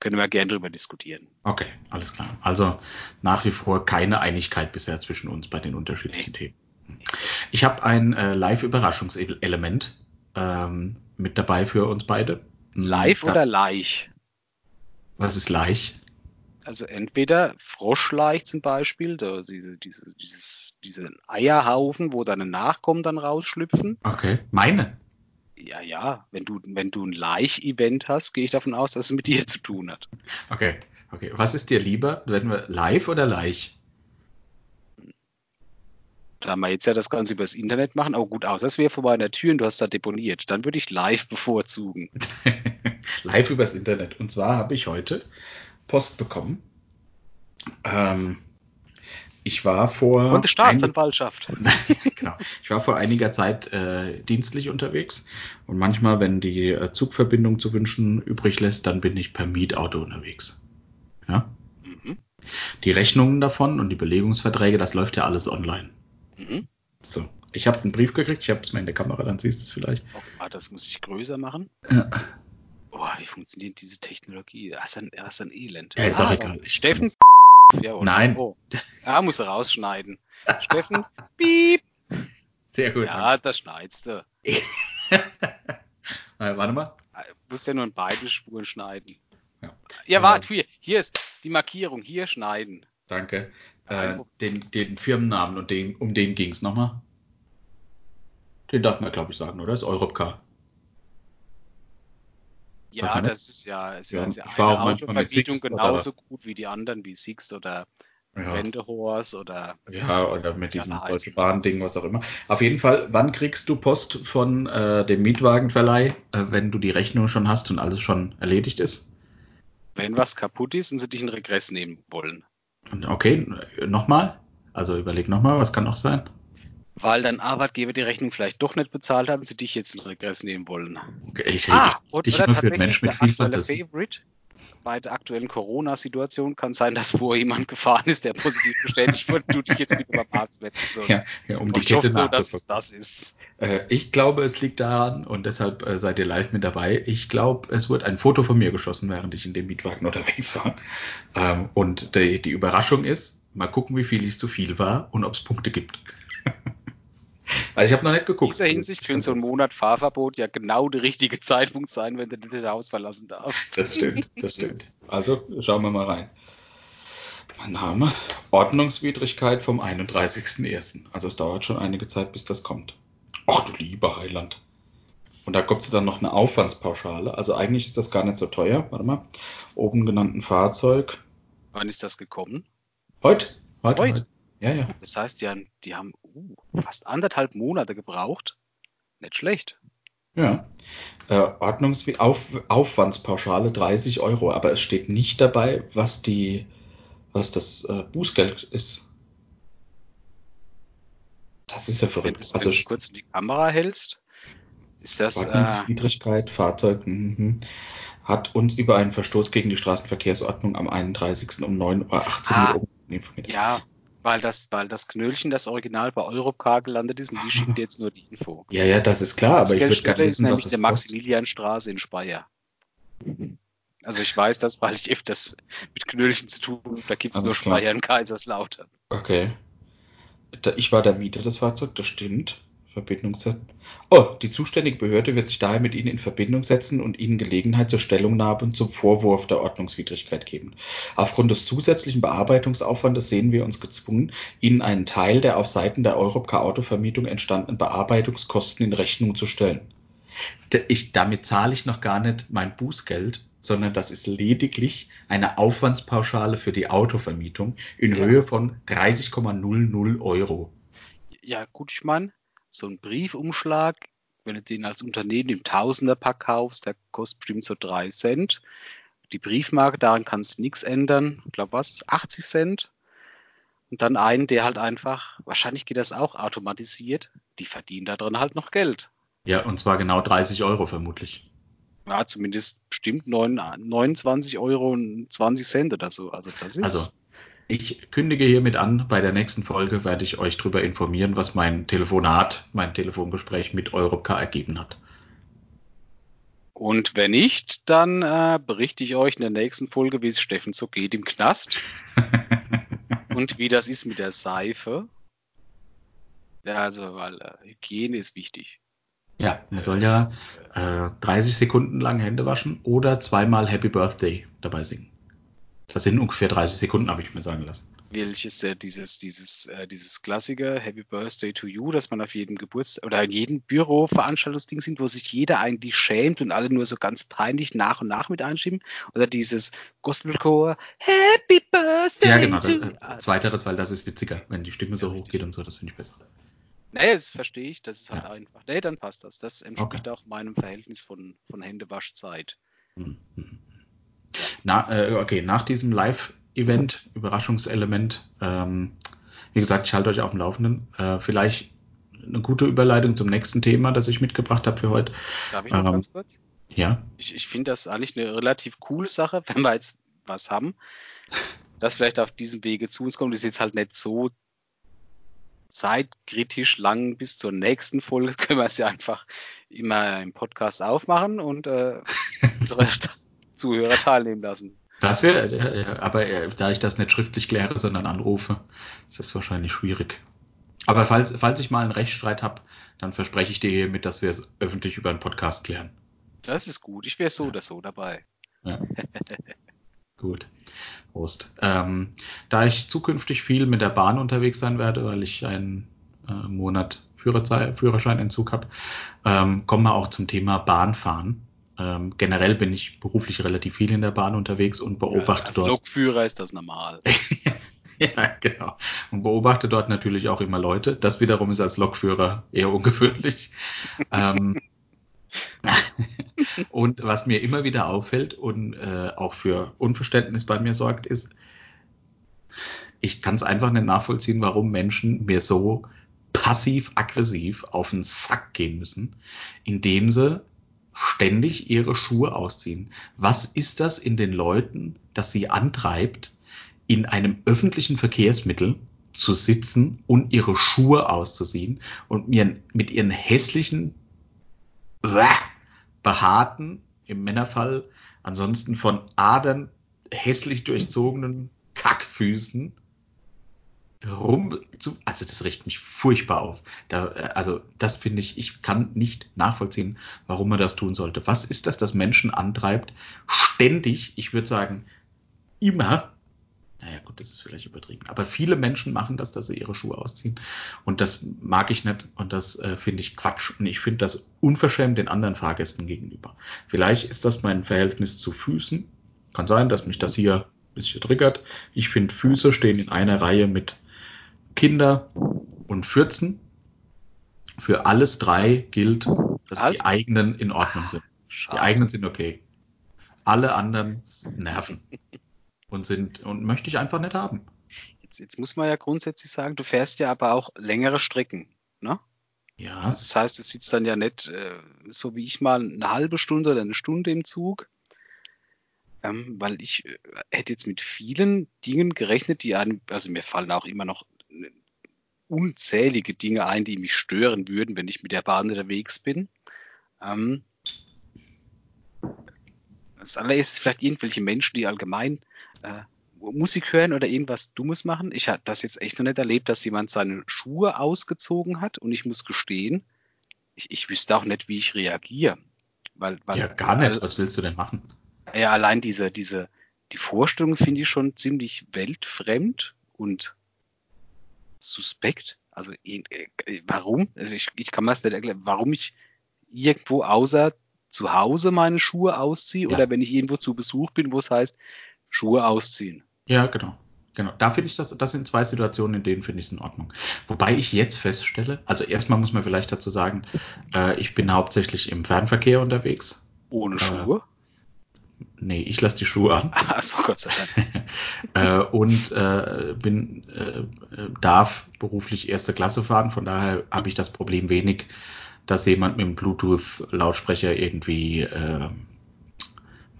können wir gerne drüber diskutieren. Okay, alles klar. Also nach wie vor keine Einigkeit bisher zwischen uns bei den unterschiedlichen nee. Themen. Ich habe ein äh, Live-Überraschungselement ähm, mit dabei für uns beide. Live da oder Leich? Was ist Leich? Also entweder Froschleich zum Beispiel, da, diese, diese, dieses, diese Eierhaufen, wo deine Nachkommen dann rausschlüpfen. Okay, meine? Ja, ja, wenn du, wenn du ein Laich-Event hast, gehe ich davon aus, dass es mit dir zu tun hat. Okay, okay. Was ist dir lieber? Werden wir live oder Laich? Da wir jetzt ja das Ganze übers Internet machen, aber gut aus, das wäre vorbei an der Tür und du hast da deponiert. Dann würde ich live bevorzugen. live übers Internet. Und zwar habe ich heute Post bekommen. Ähm, ich war vor. Von der Staatsanwaltschaft. genau. Ich war vor einiger Zeit äh, dienstlich unterwegs und manchmal, wenn die äh, Zugverbindung zu wünschen übrig lässt, dann bin ich per Mietauto unterwegs. Ja. Mhm. Die Rechnungen davon und die Belegungsverträge, das läuft ja alles online. Mhm. So. Ich habe einen Brief gekriegt, ich habe es mal in der Kamera, dann siehst du es vielleicht. Oh, das muss ich größer machen. Ja. Boah, wie funktioniert diese Technologie? Das ist ein, das ist ein Elend. Ja, ist ah, auch egal. Steffen. Ja, Nein. Oh. Ja, muss er rausschneiden. Steffen. Piep. Sehr gut. Ja, Mann. das schneidest du. warte mal. Du musst ja nur in beide Spuren schneiden. Ja, ja warte, hier, hier ist die Markierung. Hier schneiden. Danke. Äh, den, den Firmennamen und den, um den ging es nochmal. Den darf man, glaube ich, sagen, oder? Das ist Europcar. Ja, das ist ja, ist ja, ist ja eine Autovermietung genauso gut wie die anderen, wie Sixt oder ja. Oder. Ja, oder mit diesem Deutsche Bahn-Ding, was auch immer. Auf jeden Fall, wann kriegst du Post von äh, dem Mietwagenverleih, äh, wenn du die Rechnung schon hast und alles schon erledigt ist? Wenn was kaputt ist und sie dich in Regress nehmen wollen. Okay, nochmal? Also überleg nochmal, was kann noch sein? Weil dein Arbeitgeber die Rechnung vielleicht doch nicht bezahlt hat und sie dich jetzt in Regress nehmen wollen. Okay, ich ah, und, dich immer für einen Mensch mit viel Fantasie. Favorite bei der aktuellen Corona-Situation kann sein, dass vor jemand gefahren ist, der positiv bestätigt wurde, du dich jetzt mit über Parts ja, ja, um die ich Kette so, dass es das ist. Äh, ich glaube, es liegt daran und deshalb äh, seid ihr live mit dabei. Ich glaube, es wurde ein Foto von mir geschossen, während ich in dem Mietwagen unterwegs war. Ähm, und die, die Überraschung ist, mal gucken, wie viel ich zu viel war und ob es Punkte gibt. Also ich habe noch nicht geguckt. In dieser Hinsicht könnte so ein Monat Fahrverbot ja genau der richtige Zeitpunkt sein, wenn du das Haus verlassen darfst. Das stimmt, das stimmt. Also schauen wir mal rein. Mein Name, Ordnungswidrigkeit vom 31.01. Also es dauert schon einige Zeit, bis das kommt. Ach du lieber Heiland. Und da kommt dann noch eine Aufwandspauschale. Also eigentlich ist das gar nicht so teuer. Warte mal. Oben genannten Fahrzeug. Wann ist das gekommen? Heute. Heute. heute. Ja, ja. Das heißt, die haben, die haben uh, fast anderthalb Monate gebraucht. Nicht schlecht. Ja. Äh, Ordnungs Auf Aufwandspauschale 30 Euro, aber es steht nicht dabei, was die, was das äh, Bußgeld ist. Das ist ja verrückt. Wenn, also, wenn du kurz in die Kamera hältst, ist das. Ordnungswidrigkeit, äh, Fahrzeug, mh, hat uns über einen Verstoß gegen die Straßenverkehrsordnung am 31. um 9.18 Uhr ah, informiert. Ja, weil das, weil das Knöllchen, das Original bei Europcar gelandet ist und die schicken dir jetzt nur die Info. Ja, ja, das ist klar, aber ich würde ist nämlich der Maximilianstraße in Speyer. Also ich weiß das, weil ich öfters mit Knöllchen zu tun habe. Da gibt es nur Speyer in Kaiserslautern. Okay. Ich war der Mieter des Fahrzeugs, das stimmt. Verbindungssetzen. Oh, die zuständige Behörde wird sich daher mit Ihnen in Verbindung setzen und Ihnen Gelegenheit zur Stellungnahme zum Vorwurf der Ordnungswidrigkeit geben. Aufgrund des zusätzlichen Bearbeitungsaufwandes sehen wir uns gezwungen, Ihnen einen Teil der auf Seiten der Europcar Autovermietung entstandenen Bearbeitungskosten in Rechnung zu stellen. Ich, damit zahle ich noch gar nicht mein Bußgeld, sondern das ist lediglich eine Aufwandspauschale für die Autovermietung in ja. Höhe von 30,00 Euro. Ja, gut, ich meine, so ein Briefumschlag, wenn du den als Unternehmen im Tausenderpack kaufst, der kostet bestimmt so drei Cent. Die Briefmarke, daran kannst du nichts ändern. Ich glaube, was? 80 Cent. Und dann einen, der halt einfach, wahrscheinlich geht das auch automatisiert, die verdienen da drin halt noch Geld. Ja, und zwar genau 30 Euro vermutlich. Ja, zumindest bestimmt 9, 29 Euro und 20 Cent oder so. Also das ist. Also Ich kündige hiermit an, bei der nächsten Folge werde ich euch darüber informieren, was mein Telefonat, mein Telefongespräch mit Europcar ergeben hat. Und wenn nicht, dann äh, berichte ich euch in der nächsten Folge, wie es Steffen so geht im Knast. und wie das ist mit der Seife. Ja, also, weil äh, Hygiene ist wichtig. Ja, man soll ja äh, 30 Sekunden lang Hände waschen oder zweimal Happy Birthday dabei singen. Das sind ungefähr 30 Sekunden, habe ich mir sagen lassen. Welches äh, dieses, dieses, äh, dieses Klassiker Happy Birthday to You, dass man auf jedem Geburtstag oder in jedem Büro-Veranstaltungsding sind, wo sich jeder eigentlich schämt und alle nur so ganz peinlich nach und nach mit einschieben. Oder dieses Gospelchor Happy Birthday. Ja, genau. To das, zweiteres, weil das ist witziger, wenn die Stimme so hoch geht und so, das finde ich besser. Nee, das verstehe ich. Das ist halt ja. einfach. Nee, dann passt das. Das entspricht okay. auch meinem Verhältnis von, von Händewaschzeit. Mhm. Na, äh, okay, nach diesem Live-Event, Überraschungselement, ähm, wie gesagt, ich halte euch auf dem Laufenden. Äh, vielleicht eine gute Überleitung zum nächsten Thema, das ich mitgebracht habe für heute. Darf ich noch ähm, ganz kurz? Ja. Ich, ich finde das eigentlich eine relativ coole Sache, wenn wir jetzt was haben, das vielleicht auf diesem Wege zu uns kommt. Das ist jetzt halt nicht so zeitkritisch lang bis zur nächsten Folge können wir es ja einfach immer im Podcast aufmachen und äh, Zuhörer teilnehmen lassen. Das wäre, aber äh, da ich das nicht schriftlich kläre, sondern anrufe, ist das wahrscheinlich schwierig. Aber falls, falls ich mal einen Rechtsstreit habe, dann verspreche ich dir hiermit, dass wir es öffentlich über einen Podcast klären. Das ist gut. Ich wäre so oder so dabei. Ja. gut. Prost. Ähm, da ich zukünftig viel mit der Bahn unterwegs sein werde, weil ich einen äh, Monat Führerscheinentzug habe, ähm, kommen wir auch zum Thema Bahnfahren. Ähm, generell bin ich beruflich relativ viel in der Bahn unterwegs und beobachte ja, als dort. Als Lokführer ist das normal. ja, genau. Und beobachte dort natürlich auch immer Leute. Das wiederum ist als Lokführer eher ungewöhnlich. ähm, und was mir immer wieder auffällt und äh, auch für Unverständnis bei mir sorgt, ist, ich kann es einfach nicht nachvollziehen, warum Menschen mir so passiv-aggressiv auf den Sack gehen müssen, indem sie ständig ihre Schuhe ausziehen. Was ist das in den Leuten, das sie antreibt, in einem öffentlichen Verkehrsmittel zu sitzen und ihre Schuhe auszuziehen und mir mit ihren hässlichen behaarten, im Männerfall, ansonsten von Adern hässlich durchzogenen Kackfüßen rum zu, also das riecht mich furchtbar auf. Da, also das finde ich, ich kann nicht nachvollziehen, warum man das tun sollte. Was ist das, das Menschen antreibt, ständig, ich würde sagen, immer naja, gut, das ist vielleicht übertrieben. Aber viele Menschen machen das, dass sie ihre Schuhe ausziehen. Und das mag ich nicht und das äh, finde ich Quatsch. Und ich finde das unverschämt den anderen Fahrgästen gegenüber. Vielleicht ist das mein Verhältnis zu Füßen. Kann sein, dass mich das hier bisschen triggert. Ich finde, Füße stehen in einer Reihe mit Kinder und Fürzen. Für alles drei gilt, dass halt. die eigenen in Ordnung sind. Die eigenen sind okay. Alle anderen nerven und sind und möchte ich einfach nicht haben. Jetzt, jetzt muss man ja grundsätzlich sagen, du fährst ja aber auch längere Strecken, ne? Ja. Also das heißt, du sitzt dann ja nicht äh, so wie ich mal eine halbe Stunde oder eine Stunde im Zug, ähm, weil ich äh, hätte jetzt mit vielen Dingen gerechnet, die einem, also mir fallen auch immer noch unzählige Dinge ein, die mich stören würden, wenn ich mit der Bahn unterwegs bin. Ähm, das allererstes vielleicht irgendwelche Menschen, die allgemein äh, Musik hören oder irgendwas Dummes machen. Ich habe das jetzt echt noch nicht erlebt, dass jemand seine Schuhe ausgezogen hat und ich muss gestehen, ich, ich wüsste auch nicht, wie ich reagiere. Weil, weil, ja, gar nicht. Weil, Was willst du denn machen? Ja, allein diese, diese, die Vorstellung finde ich schon ziemlich weltfremd und suspekt. Also äh, warum? Also ich, ich kann mir das nicht erklären, warum ich irgendwo außer zu Hause meine Schuhe ausziehe ja. oder wenn ich irgendwo zu Besuch bin, wo es heißt, Schuhe ausziehen. Ja, genau. Genau, da finde ich das, das sind zwei Situationen, in denen finde ich es in Ordnung. Wobei ich jetzt feststelle, also erstmal muss man vielleicht dazu sagen, äh, ich bin hauptsächlich im Fernverkehr unterwegs. Ohne Schuhe? Äh, nee, ich lasse die Schuhe an. Achso, Gott sei Dank. äh, und äh, bin, äh, darf beruflich erste Klasse fahren, von daher habe ich das Problem wenig, dass jemand mit dem Bluetooth-Lautsprecher irgendwie äh,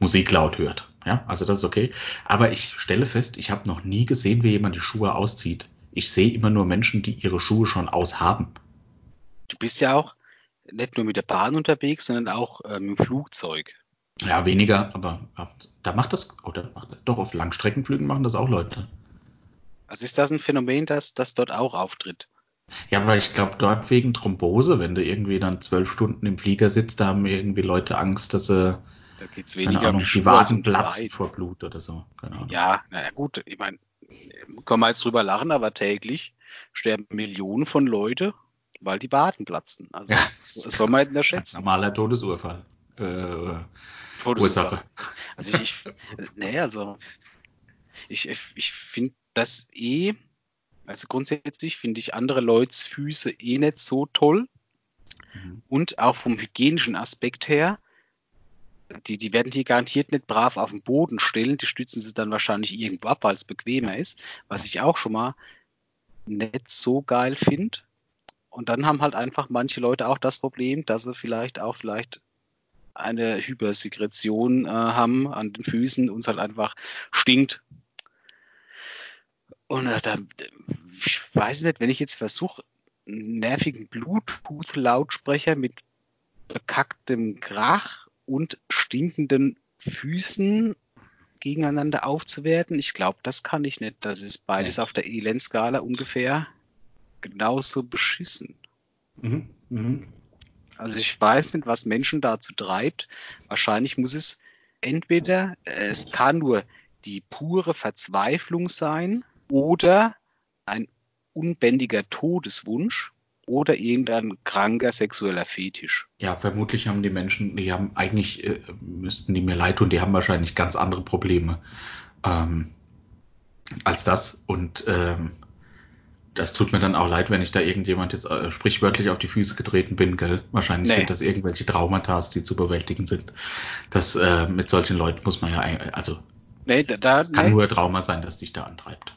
Musik laut hört. Ja, also das ist okay. Aber ich stelle fest, ich habe noch nie gesehen, wie jemand die Schuhe auszieht. Ich sehe immer nur Menschen, die ihre Schuhe schon aushaben. Du bist ja auch nicht nur mit der Bahn unterwegs, sondern auch ähm, im Flugzeug. Ja, weniger, aber da macht das, oder macht, doch auf Langstreckenflügen machen das auch Leute. Also ist das ein Phänomen, das, das dort auch auftritt? Ja, aber ich glaube, dort wegen Thrombose, wenn du irgendwie dann zwölf Stunden im Flieger sitzt, da haben irgendwie Leute Angst, dass sie da geht's weniger Ahnung, um die Waden platzen vor Blut oder so. Ja, naja gut, ich meine, kann man jetzt drüber lachen, aber täglich sterben Millionen von Leuten, weil die Waden platzen. Also das soll man nicht unterschätzen. Normaler Todesurfall. Äh, Ursache. Also ich, nee, also ich, ich finde das eh, also grundsätzlich finde ich andere Leute's Füße eh nicht so toll. Mhm. Und auch vom hygienischen Aspekt her, die, die werden die garantiert nicht brav auf den Boden stellen, die stützen sie dann wahrscheinlich irgendwo ab, weil es bequemer ist, was ich auch schon mal nicht so geil finde. Und dann haben halt einfach manche Leute auch das Problem, dass sie vielleicht auch vielleicht eine Hypersekretion äh, haben an den Füßen und es halt einfach stinkt. Und äh, da, ich weiß nicht, wenn ich jetzt versuche, einen nervigen Bluetooth-Lautsprecher mit bekacktem Krach und stinkenden Füßen gegeneinander aufzuwerten, ich glaube, das kann ich nicht. Das ist beides auf der Elendskala ungefähr genauso beschissen. Mhm. Mhm. Also ich weiß nicht, was Menschen dazu treibt. Wahrscheinlich muss es entweder, es kann nur die pure Verzweiflung sein oder ein unbändiger Todeswunsch oder irgendein kranker sexueller Fetisch. Ja, vermutlich haben die Menschen, die haben eigentlich, äh, müssten die mir leid tun, die haben wahrscheinlich ganz andere Probleme ähm, als das. Und ähm, das tut mir dann auch leid, wenn ich da irgendjemand jetzt äh, sprichwörtlich auf die Füße getreten bin, gell? Wahrscheinlich nee. sind das irgendwelche Traumata, die zu bewältigen sind. Das äh, mit solchen Leuten muss man ja also nee, da, es kann nee. nur Trauma sein, das dich da antreibt.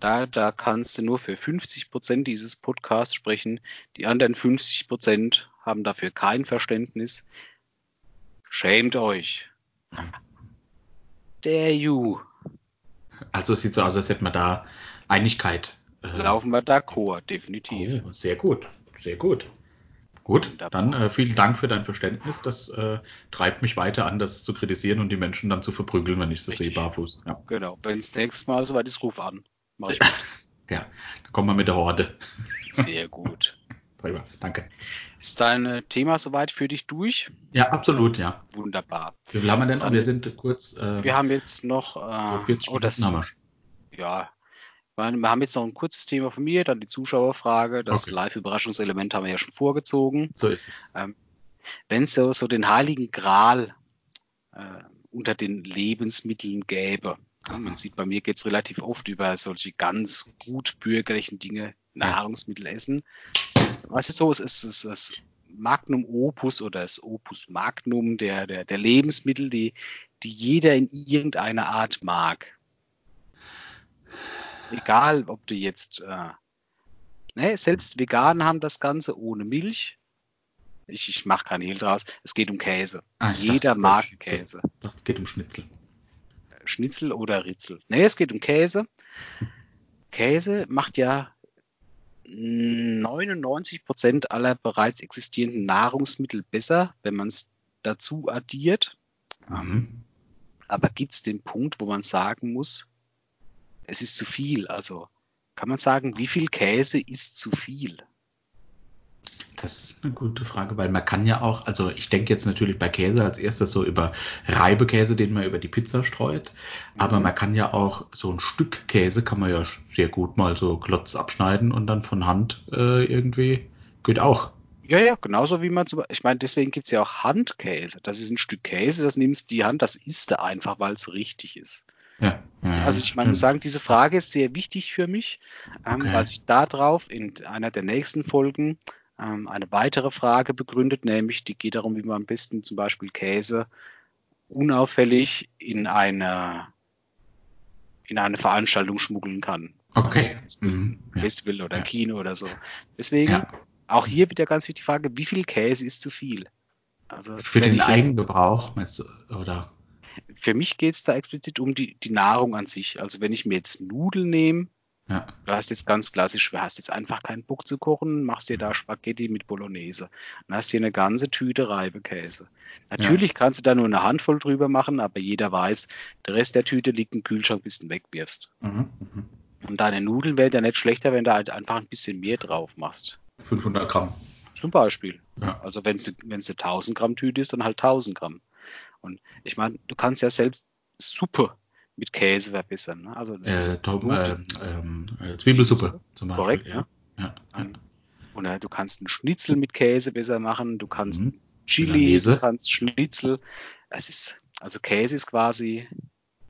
Da, da kannst du nur für 50 Prozent dieses Podcasts sprechen. Die anderen 50 Prozent haben dafür kein Verständnis. Schämt euch. Der you. Also es sieht so aus, als hätten wir da Einigkeit Laufen wir d'accord, definitiv. Oh, sehr gut, sehr gut. Gut, dann äh, vielen Dank für dein Verständnis. Das äh, treibt mich weiter an, das zu kritisieren und die Menschen dann zu verprügeln, wenn ich das sehe, barfuß. Ja. Genau, wenn es nächstes Mal soweit ist, ruf an. Mach ich ja, dann kommen wir mit der Horde. Sehr gut. Prima, danke. Ist dein Thema soweit für dich durch? Ja, absolut, ja. Wunderbar. Wie viel haben wir denn? Dann, wir sind kurz. Äh, wir haben jetzt noch. Äh, so 40 oh, das, haben wir. Ja, wir haben jetzt noch ein kurzes Thema von mir, dann die Zuschauerfrage. Das okay. Live-Überraschungselement haben wir ja schon vorgezogen. So ist es. Ähm, Wenn es so, so den heiligen Gral äh, unter den Lebensmitteln gäbe, ja, man sieht, bei mir geht es relativ oft über solche ganz gut bürgerlichen Dinge, Nahrungsmittel essen. Was ist so? Es ist es, das Magnum Opus oder das Opus Magnum der, der, der Lebensmittel, die, die jeder in irgendeiner Art mag egal ob du jetzt, äh, ne, selbst Veganen haben das Ganze ohne Milch. Ich, ich mache kein Hehl draus. Es geht um Käse. Ah, Jeder dachte, mag Käse. Es geht um Schnitzel. Schnitzel oder Ritzel. Ne, es geht um Käse. Käse macht ja 99 Prozent aller bereits existierenden Nahrungsmittel besser, wenn man es dazu addiert. Mhm. Aber gibt es den Punkt, wo man sagen muss, es ist zu viel. Also kann man sagen, wie viel Käse ist zu viel? Das ist eine gute Frage, weil man kann ja auch, also ich denke jetzt natürlich bei Käse als erstes so über Reibekäse, den man über die Pizza streut, mhm. aber man kann ja auch so ein Stück Käse kann man ja sehr gut mal so klotz abschneiden und dann von Hand äh, irgendwie geht auch. Ja, ja, genauso wie man, zum, ich meine, deswegen gibt es ja auch Handkäse. Das ist ein Stück Käse, das nimmst die Hand, das isst du einfach, weil es richtig ist. Ja, ja, also ich meine, muss sagen, diese Frage ist sehr wichtig für mich, ähm, okay. weil sich darauf in einer der nächsten Folgen ähm, eine weitere Frage begründet, nämlich die geht darum, wie man am besten zum Beispiel Käse unauffällig in eine, in eine Veranstaltung schmuggeln kann. Okay. Mhm. Festival oder ja. Kino oder so. Deswegen auch hier wieder ganz wichtig die Frage, wie viel Käse ist zu viel? Also für den Eigengebrauch, oder? Für mich geht es da explizit um die, die Nahrung an sich. Also wenn ich mir jetzt Nudeln nehme, ja. du hast jetzt ganz klassisch, du hast jetzt einfach keinen Bock zu kochen, machst dir da Spaghetti mit Bolognese. Dann hast dir eine ganze Tüte Reibekäse. Natürlich ja. kannst du da nur eine Handvoll drüber machen, aber jeder weiß, der Rest der Tüte liegt im Kühlschrank, bis du wegwirfst. Mhm. Mhm. Und deine Nudeln werden ja nicht schlechter, wenn du halt einfach ein bisschen mehr drauf machst. 500 Gramm. Zum Beispiel. Ja. Also wenn es eine 1000 Gramm Tüte ist, dann halt 1000 Gramm. Und ich meine, du kannst ja selbst Suppe mit Käse verbessern. Ne? Also äh, Tom, äh, äh, Zwiebelsuppe zum Beispiel. Korrekt, ja. ja. ja. Und äh, du kannst einen Schnitzel mit Käse besser machen, du kannst mhm. Chili, du kannst Schnitzel. Es ist, also Käse ist quasi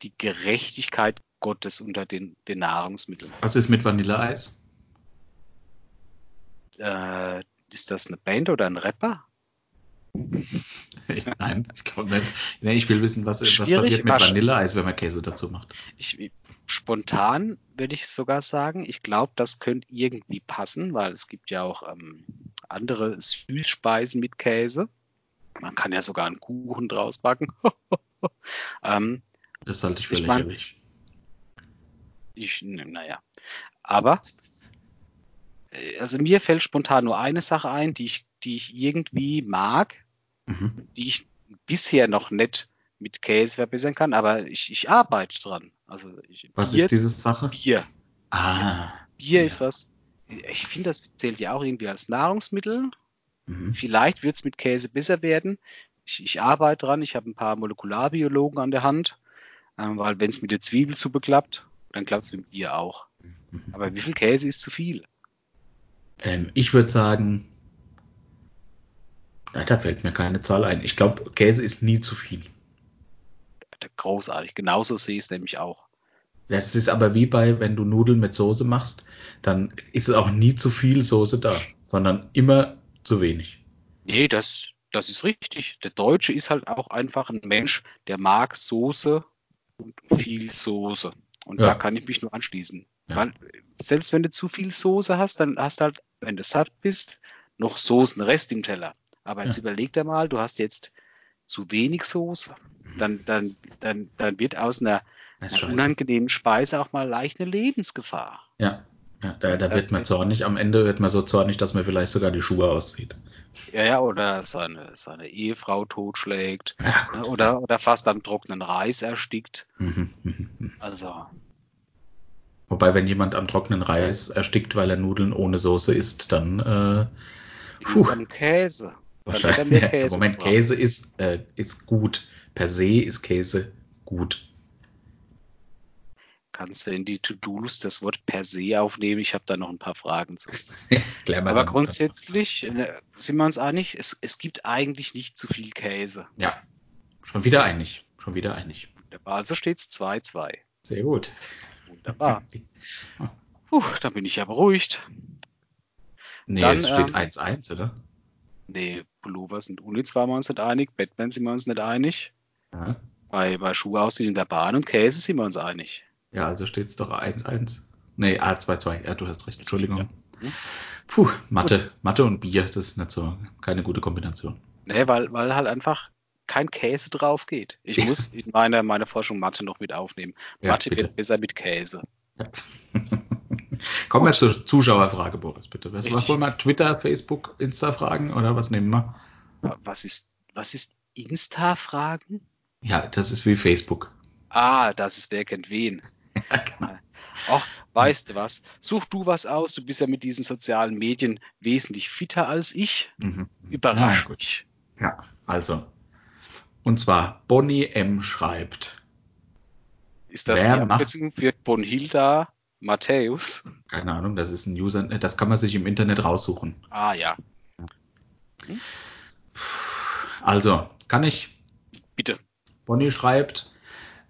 die Gerechtigkeit Gottes unter den, den Nahrungsmitteln. Was ist mit Vanilleeis? Äh, ist das eine Band oder ein Rapper? Nein, ich glaube nicht. Nee, ich will wissen, was, was passiert mit Vanilleeis, wenn man Käse dazu macht. Ich, spontan würde ich sogar sagen, ich glaube, das könnte irgendwie passen, weil es gibt ja auch ähm, andere Süßspeisen mit Käse. Man kann ja sogar einen Kuchen draus backen. ähm, das halte ich für ich lächerlich. Ich, naja. Aber, äh, also mir fällt spontan nur eine Sache ein, die ich, die ich irgendwie mag, mhm. die ich bisher noch nicht mit Käse verbessern kann, aber ich, ich arbeite dran. Also ich, was Bier ist diese Sache? Bier. Ah. Bier ja. ist was, ich finde, das zählt ja auch irgendwie als Nahrungsmittel. Mhm. Vielleicht wird es mit Käse besser werden. Ich, ich arbeite dran, ich habe ein paar Molekularbiologen an der Hand, äh, weil wenn es mit der Zwiebelsuppe klappt, dann klappt es mit Bier auch. Mhm. Aber wie viel Käse ist zu viel? Ähm, ich würde sagen, ja, da fällt mir keine Zahl ein. Ich glaube, Käse ist nie zu viel. Großartig. Genauso sehe ich es nämlich auch. Das ist aber wie bei, wenn du Nudeln mit Soße machst, dann ist es auch nie zu viel Soße da, sondern immer zu wenig. Nee, das, das ist richtig. Der Deutsche ist halt auch einfach ein Mensch, der mag Soße und viel Soße. Und ja. da kann ich mich nur anschließen. Ja. Weil selbst wenn du zu viel Soße hast, dann hast du halt, wenn du satt bist, noch Soßenrest im Teller. Aber jetzt ja. überleg dir mal, du hast jetzt zu wenig Soße. Dann, dann, dann, dann wird aus einer, einer unangenehmen Speise auch mal leicht eine Lebensgefahr. Ja, ja da, da wird man zornig. Am Ende wird man so zornig, dass man vielleicht sogar die Schuhe auszieht. Ja, ja, oder seine, seine Ehefrau totschlägt. Ja, ne, oder, oder fast am trockenen Reis erstickt. Mhm, mhm, mhm. also. Wobei, wenn jemand am trockenen Reis erstickt, weil er Nudeln ohne Soße isst, dann. Äh, am Käse. Wahrscheinlich. Käse Moment, drauf. Käse ist, äh, ist gut. Per se ist Käse gut. Kannst du in die To-Dos das Wort per se aufnehmen? Ich habe da noch ein paar Fragen zu. Aber dann. grundsätzlich ne, sind wir uns einig, es, es gibt eigentlich nicht zu viel Käse. Ja, schon wieder einig. Schon wieder einig. Wunderbar, also steht es 2-2. Sehr gut. Wunderbar. Puh, dann bin ich ja beruhigt. Nee, dann, es steht 1-1, ähm, oder? Nee, Pullover sind unnütz, waren wir uns nicht einig. Batman sind wir uns nicht einig. Ja. Bei, bei Schuhe aussehen in der Bahn und Käse sind wir uns einig. Ja, also steht es doch 1-1. Nee, A2-2. Ja, du hast recht. Entschuldigung. Ja. Hm? Puh, Mathe, Mathe und Bier, das ist nicht so, keine gute Kombination. Nee, weil, weil halt einfach kein Käse drauf geht. Ich muss in meiner, meiner Forschung Mathe noch mit aufnehmen. Ja, Mathe bitte. wird besser mit Käse. Ja. Kommen wir zur Zuschauerfrage, Boris, bitte. Was, was, wollen wir? Twitter, Facebook, Insta fragen oder was nehmen wir? Was ist, was ist Insta-Fragen? Ja, das ist wie Facebook. Ah, das ist wer kennt wen. Ja, genau. Ach, weißt du was? Such du was aus. Du bist ja mit diesen sozialen Medien wesentlich fitter als ich. Mhm. Überrasch ja, mich. Ja, also. Und zwar Bonnie M. schreibt. Ist das Wer die Abkürzung für Bonhilda Matthäus? Keine Ahnung, das ist ein User, das kann man sich im Internet raussuchen. Ah ja. Hm? Also, kann ich? Bitte. Bonnie schreibt,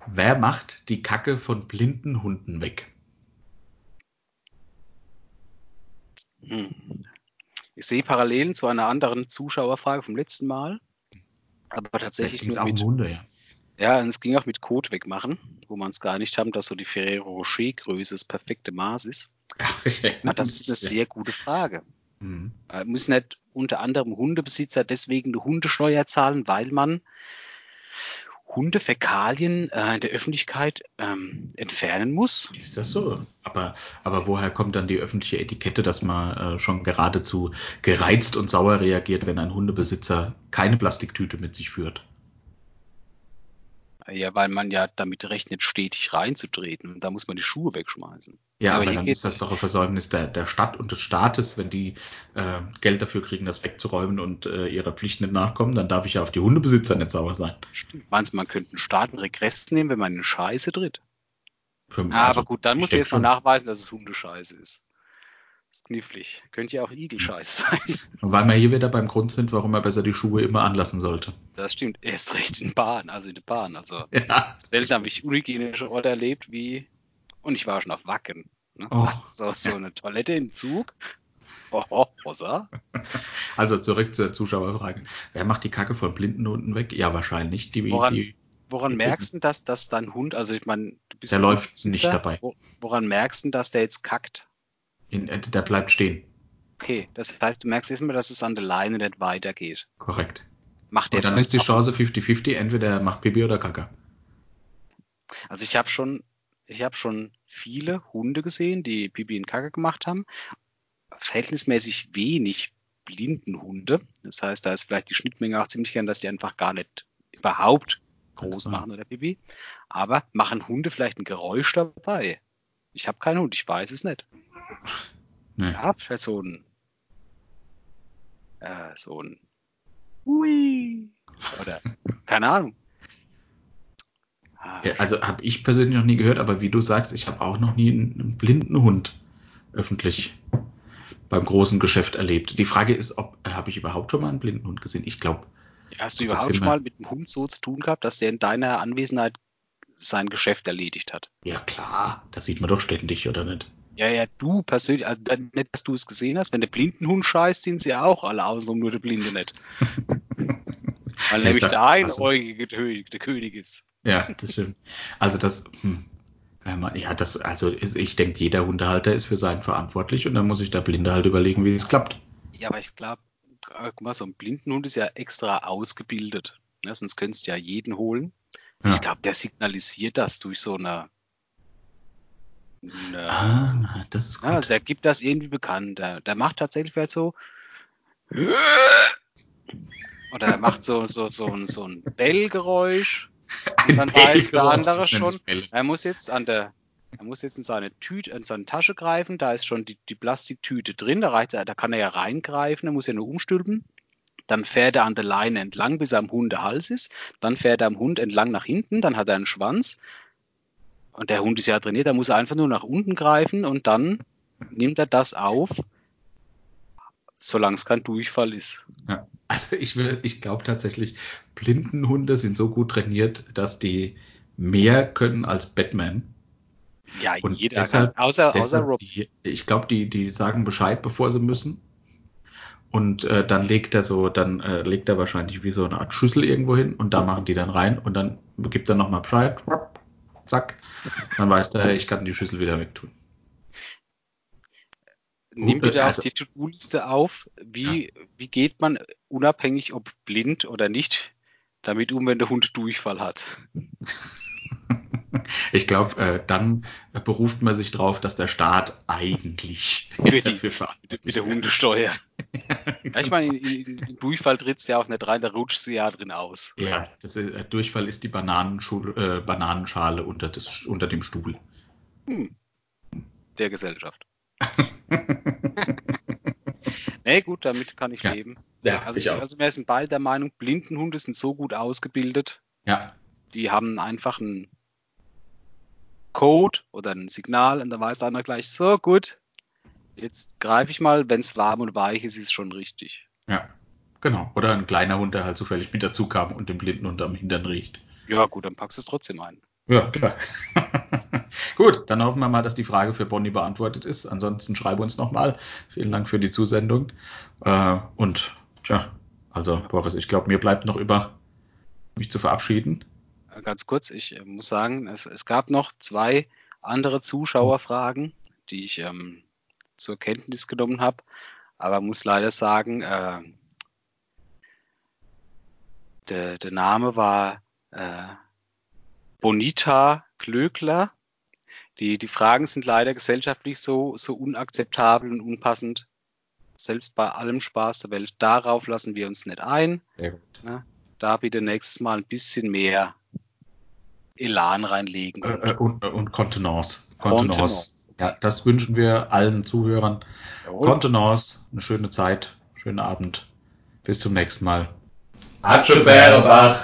wer macht die Kacke von blinden Hunden weg? Hm. Ich sehe Parallelen zu einer anderen Zuschauerfrage vom letzten Mal. Aber tatsächlich nur mit, Hunde, ja. Ja, und es ging auch mit Code wegmachen, wo man es gar nicht haben, dass so die Ferrero Rocher Größe das perfekte Maß ist. Aber das ist eine sehr gute Frage. Mhm. Äh, müssen nicht unter anderem Hundebesitzer deswegen eine Hundesteuer zahlen, weil man Hundefäkalien äh, in der Öffentlichkeit ähm, entfernen muss. Ist das so? Aber, aber woher kommt dann die öffentliche Etikette, dass man äh, schon geradezu gereizt und sauer reagiert, wenn ein Hundebesitzer keine Plastiktüte mit sich führt? Ja, weil man ja damit rechnet, stetig reinzutreten. Und da muss man die Schuhe wegschmeißen. Ja, aber, aber dann ist das doch ein Versäumnis der, der Stadt und des Staates, wenn die äh, Geld dafür kriegen, das wegzuräumen und äh, ihrer Pflicht nicht nachkommen, dann darf ich ja auf die Hundebesitzer nicht sauer sein. Stimmt. Meinst du, man könnte einen Staat einen Regress nehmen, wenn man in Scheiße tritt? Für, ah, also, aber gut, dann muss er jetzt mal nachweisen, dass es Hundescheiße ist. Ist knifflig. Könnte ja auch Igelscheiß sein. weil wir hier wieder beim Grund sind, warum er besser die Schuhe immer anlassen sollte. Das stimmt. Erst recht in Bahn, also in der Bahn. Also ja. selten habe ich unhygienische Orte erlebt wie und ich war schon auf Wacken. Ne? Oh. So, so eine Toilette im Zug. Oh, oh, Rosa. Also zurück zur Zuschauerfrage. Wer macht die Kacke von blinden Hunden weg? Ja, wahrscheinlich. Die, woran, die, woran die merkst du, dass, dass dein Hund, also ich meine, du bist. Der läuft nicht dabei. Woran merkst du, dass der jetzt kackt? In, äh, der bleibt stehen. Okay, das heißt, du merkst erstmal, dass es an der Leine nicht weitergeht. Korrekt. Macht der Und dann ist die Chance 50-50, entweder er macht Pipi oder Kacke. Also ich habe schon ich habe schon viele Hunde gesehen, die Pipi und Kacke gemacht haben. Verhältnismäßig wenig Blindenhunde. Das heißt, da ist vielleicht die Schnittmenge auch ziemlich gern, dass die einfach gar nicht überhaupt groß machen oder Pipi. Aber machen Hunde vielleicht ein Geräusch dabei? Ich habe keinen Hund, ich weiß es nicht. Nee. Ja, vielleicht so ein äh, so ein Hui oder keine Ahnung. Ja, also habe ich persönlich noch nie gehört, aber wie du sagst, ich habe auch noch nie einen blinden Hund öffentlich beim großen Geschäft erlebt. Die Frage ist, ob habe ich überhaupt schon mal einen blinden Hund gesehen? Ich glaube. Hast du überhaupt schon mal mit einem Hund so zu tun gehabt, dass der in deiner Anwesenheit sein Geschäft erledigt hat? Ja klar, das sieht man doch ständig, oder nicht? Ja, ja, du persönlich, also nicht, dass du es gesehen hast, wenn der Blindenhund scheißt, sind sie auch alle außenrum, nur der Blinde nicht. Weil nämlich der einäugige der König ist. Ja, das stimmt. Also das, hm, ja, das, also ich denke, jeder Hundehalter ist für seinen verantwortlich und dann muss sich der Blinde halt überlegen, wie es klappt. Ja, aber ich glaube, guck mal, so ein Blindenhund ist ja extra ausgebildet. Ne? Sonst könntest du ja jeden holen. Ja. Ich glaube, der signalisiert das durch so eine. eine ah, das ist gut. Ja, der gibt das irgendwie bekannt. Der, der macht tatsächlich vielleicht so. Oder er macht so, so, so, ein, so ein Bellgeräusch. Und dann weiß der andere schon, er muss jetzt an der, er muss jetzt in seine Tüte, in seine Tasche greifen, da ist schon die, die Plastiktüte drin, da reicht da kann er ja reingreifen, er muss ja nur umstülpen. Dann fährt er an der Leine entlang, bis er am Hundehals ist. Dann fährt er am Hund entlang nach hinten, dann hat er einen Schwanz. Und der Hund ist ja trainiert, da muss er einfach nur nach unten greifen und dann nimmt er das auf, solange es kein Durchfall ist. Ja. Also ich will, ich glaube tatsächlich, Blindenhunde sind so gut trainiert, dass die mehr können als Batman. Ja, und jeder deshalb, kann, außer, deshalb außer Rob. Die, ich glaube, die, die sagen Bescheid, bevor sie müssen. Und äh, dann legt er so, dann äh, legt er wahrscheinlich wie so eine Art Schüssel irgendwo hin und da machen die dann rein und dann gibt er nochmal Bescheid, zack, dann weiß der, ich kann die Schüssel wieder wegtun. Nimm bitte also, auf die To-Do-Liste auf, wie, ja. wie geht man unabhängig ob blind oder nicht damit um, wenn der Hund Durchfall hat. Ich glaube, äh, dann beruft man sich darauf, dass der Staat eigentlich dafür verantwortlich mit der Hundesteuer. Ja, ich meine, in, in Durchfall tritt es ja auch nicht rein, da rutscht sie ja drin aus. Ja, das ist, äh, Durchfall ist die äh, Bananenschale unter, des, unter dem Stuhl. Hm. Der Gesellschaft. nee, gut, damit kann ich ja. leben. Ja, also, ich auch. also wir sind beide der Meinung, Blindenhunde sind so gut ausgebildet. Ja. Die haben einfach einen Code oder ein Signal und da weiß einer gleich, so gut, jetzt greife ich mal, wenn es warm und weich ist, ist es schon richtig. Ja, genau. Oder ein kleiner Hund, der halt zufällig mit dazu kam und den Blindenhund am Hintern riecht. Ja, gut, dann packst du es trotzdem ein. Ja, klar. Gut, dann hoffen wir mal, dass die Frage für Bonnie beantwortet ist. Ansonsten schreibe uns nochmal. Vielen Dank für die Zusendung. Äh, und tja, also Boris, ich glaube, mir bleibt noch über, mich zu verabschieden. Äh, ganz kurz, ich äh, muss sagen, es, es, gab noch zwei andere Zuschauerfragen, die ich ähm, zur Kenntnis genommen habe, aber muss leider sagen, äh, der, der Name war äh, Bonita Klöckler. Die, die Fragen sind leider gesellschaftlich so, so unakzeptabel und unpassend. Selbst bei allem Spaß der Welt. Darauf lassen wir uns nicht ein. Ja, da bitte nächstes Mal ein bisschen mehr Elan reinlegen. Und, äh, und, und Kontenance. Kontenance. Ja, das wünschen wir allen Zuhörern. Jawohl. Kontenance, eine schöne Zeit, schönen Abend. Bis zum nächsten Mal. Atscheberbach.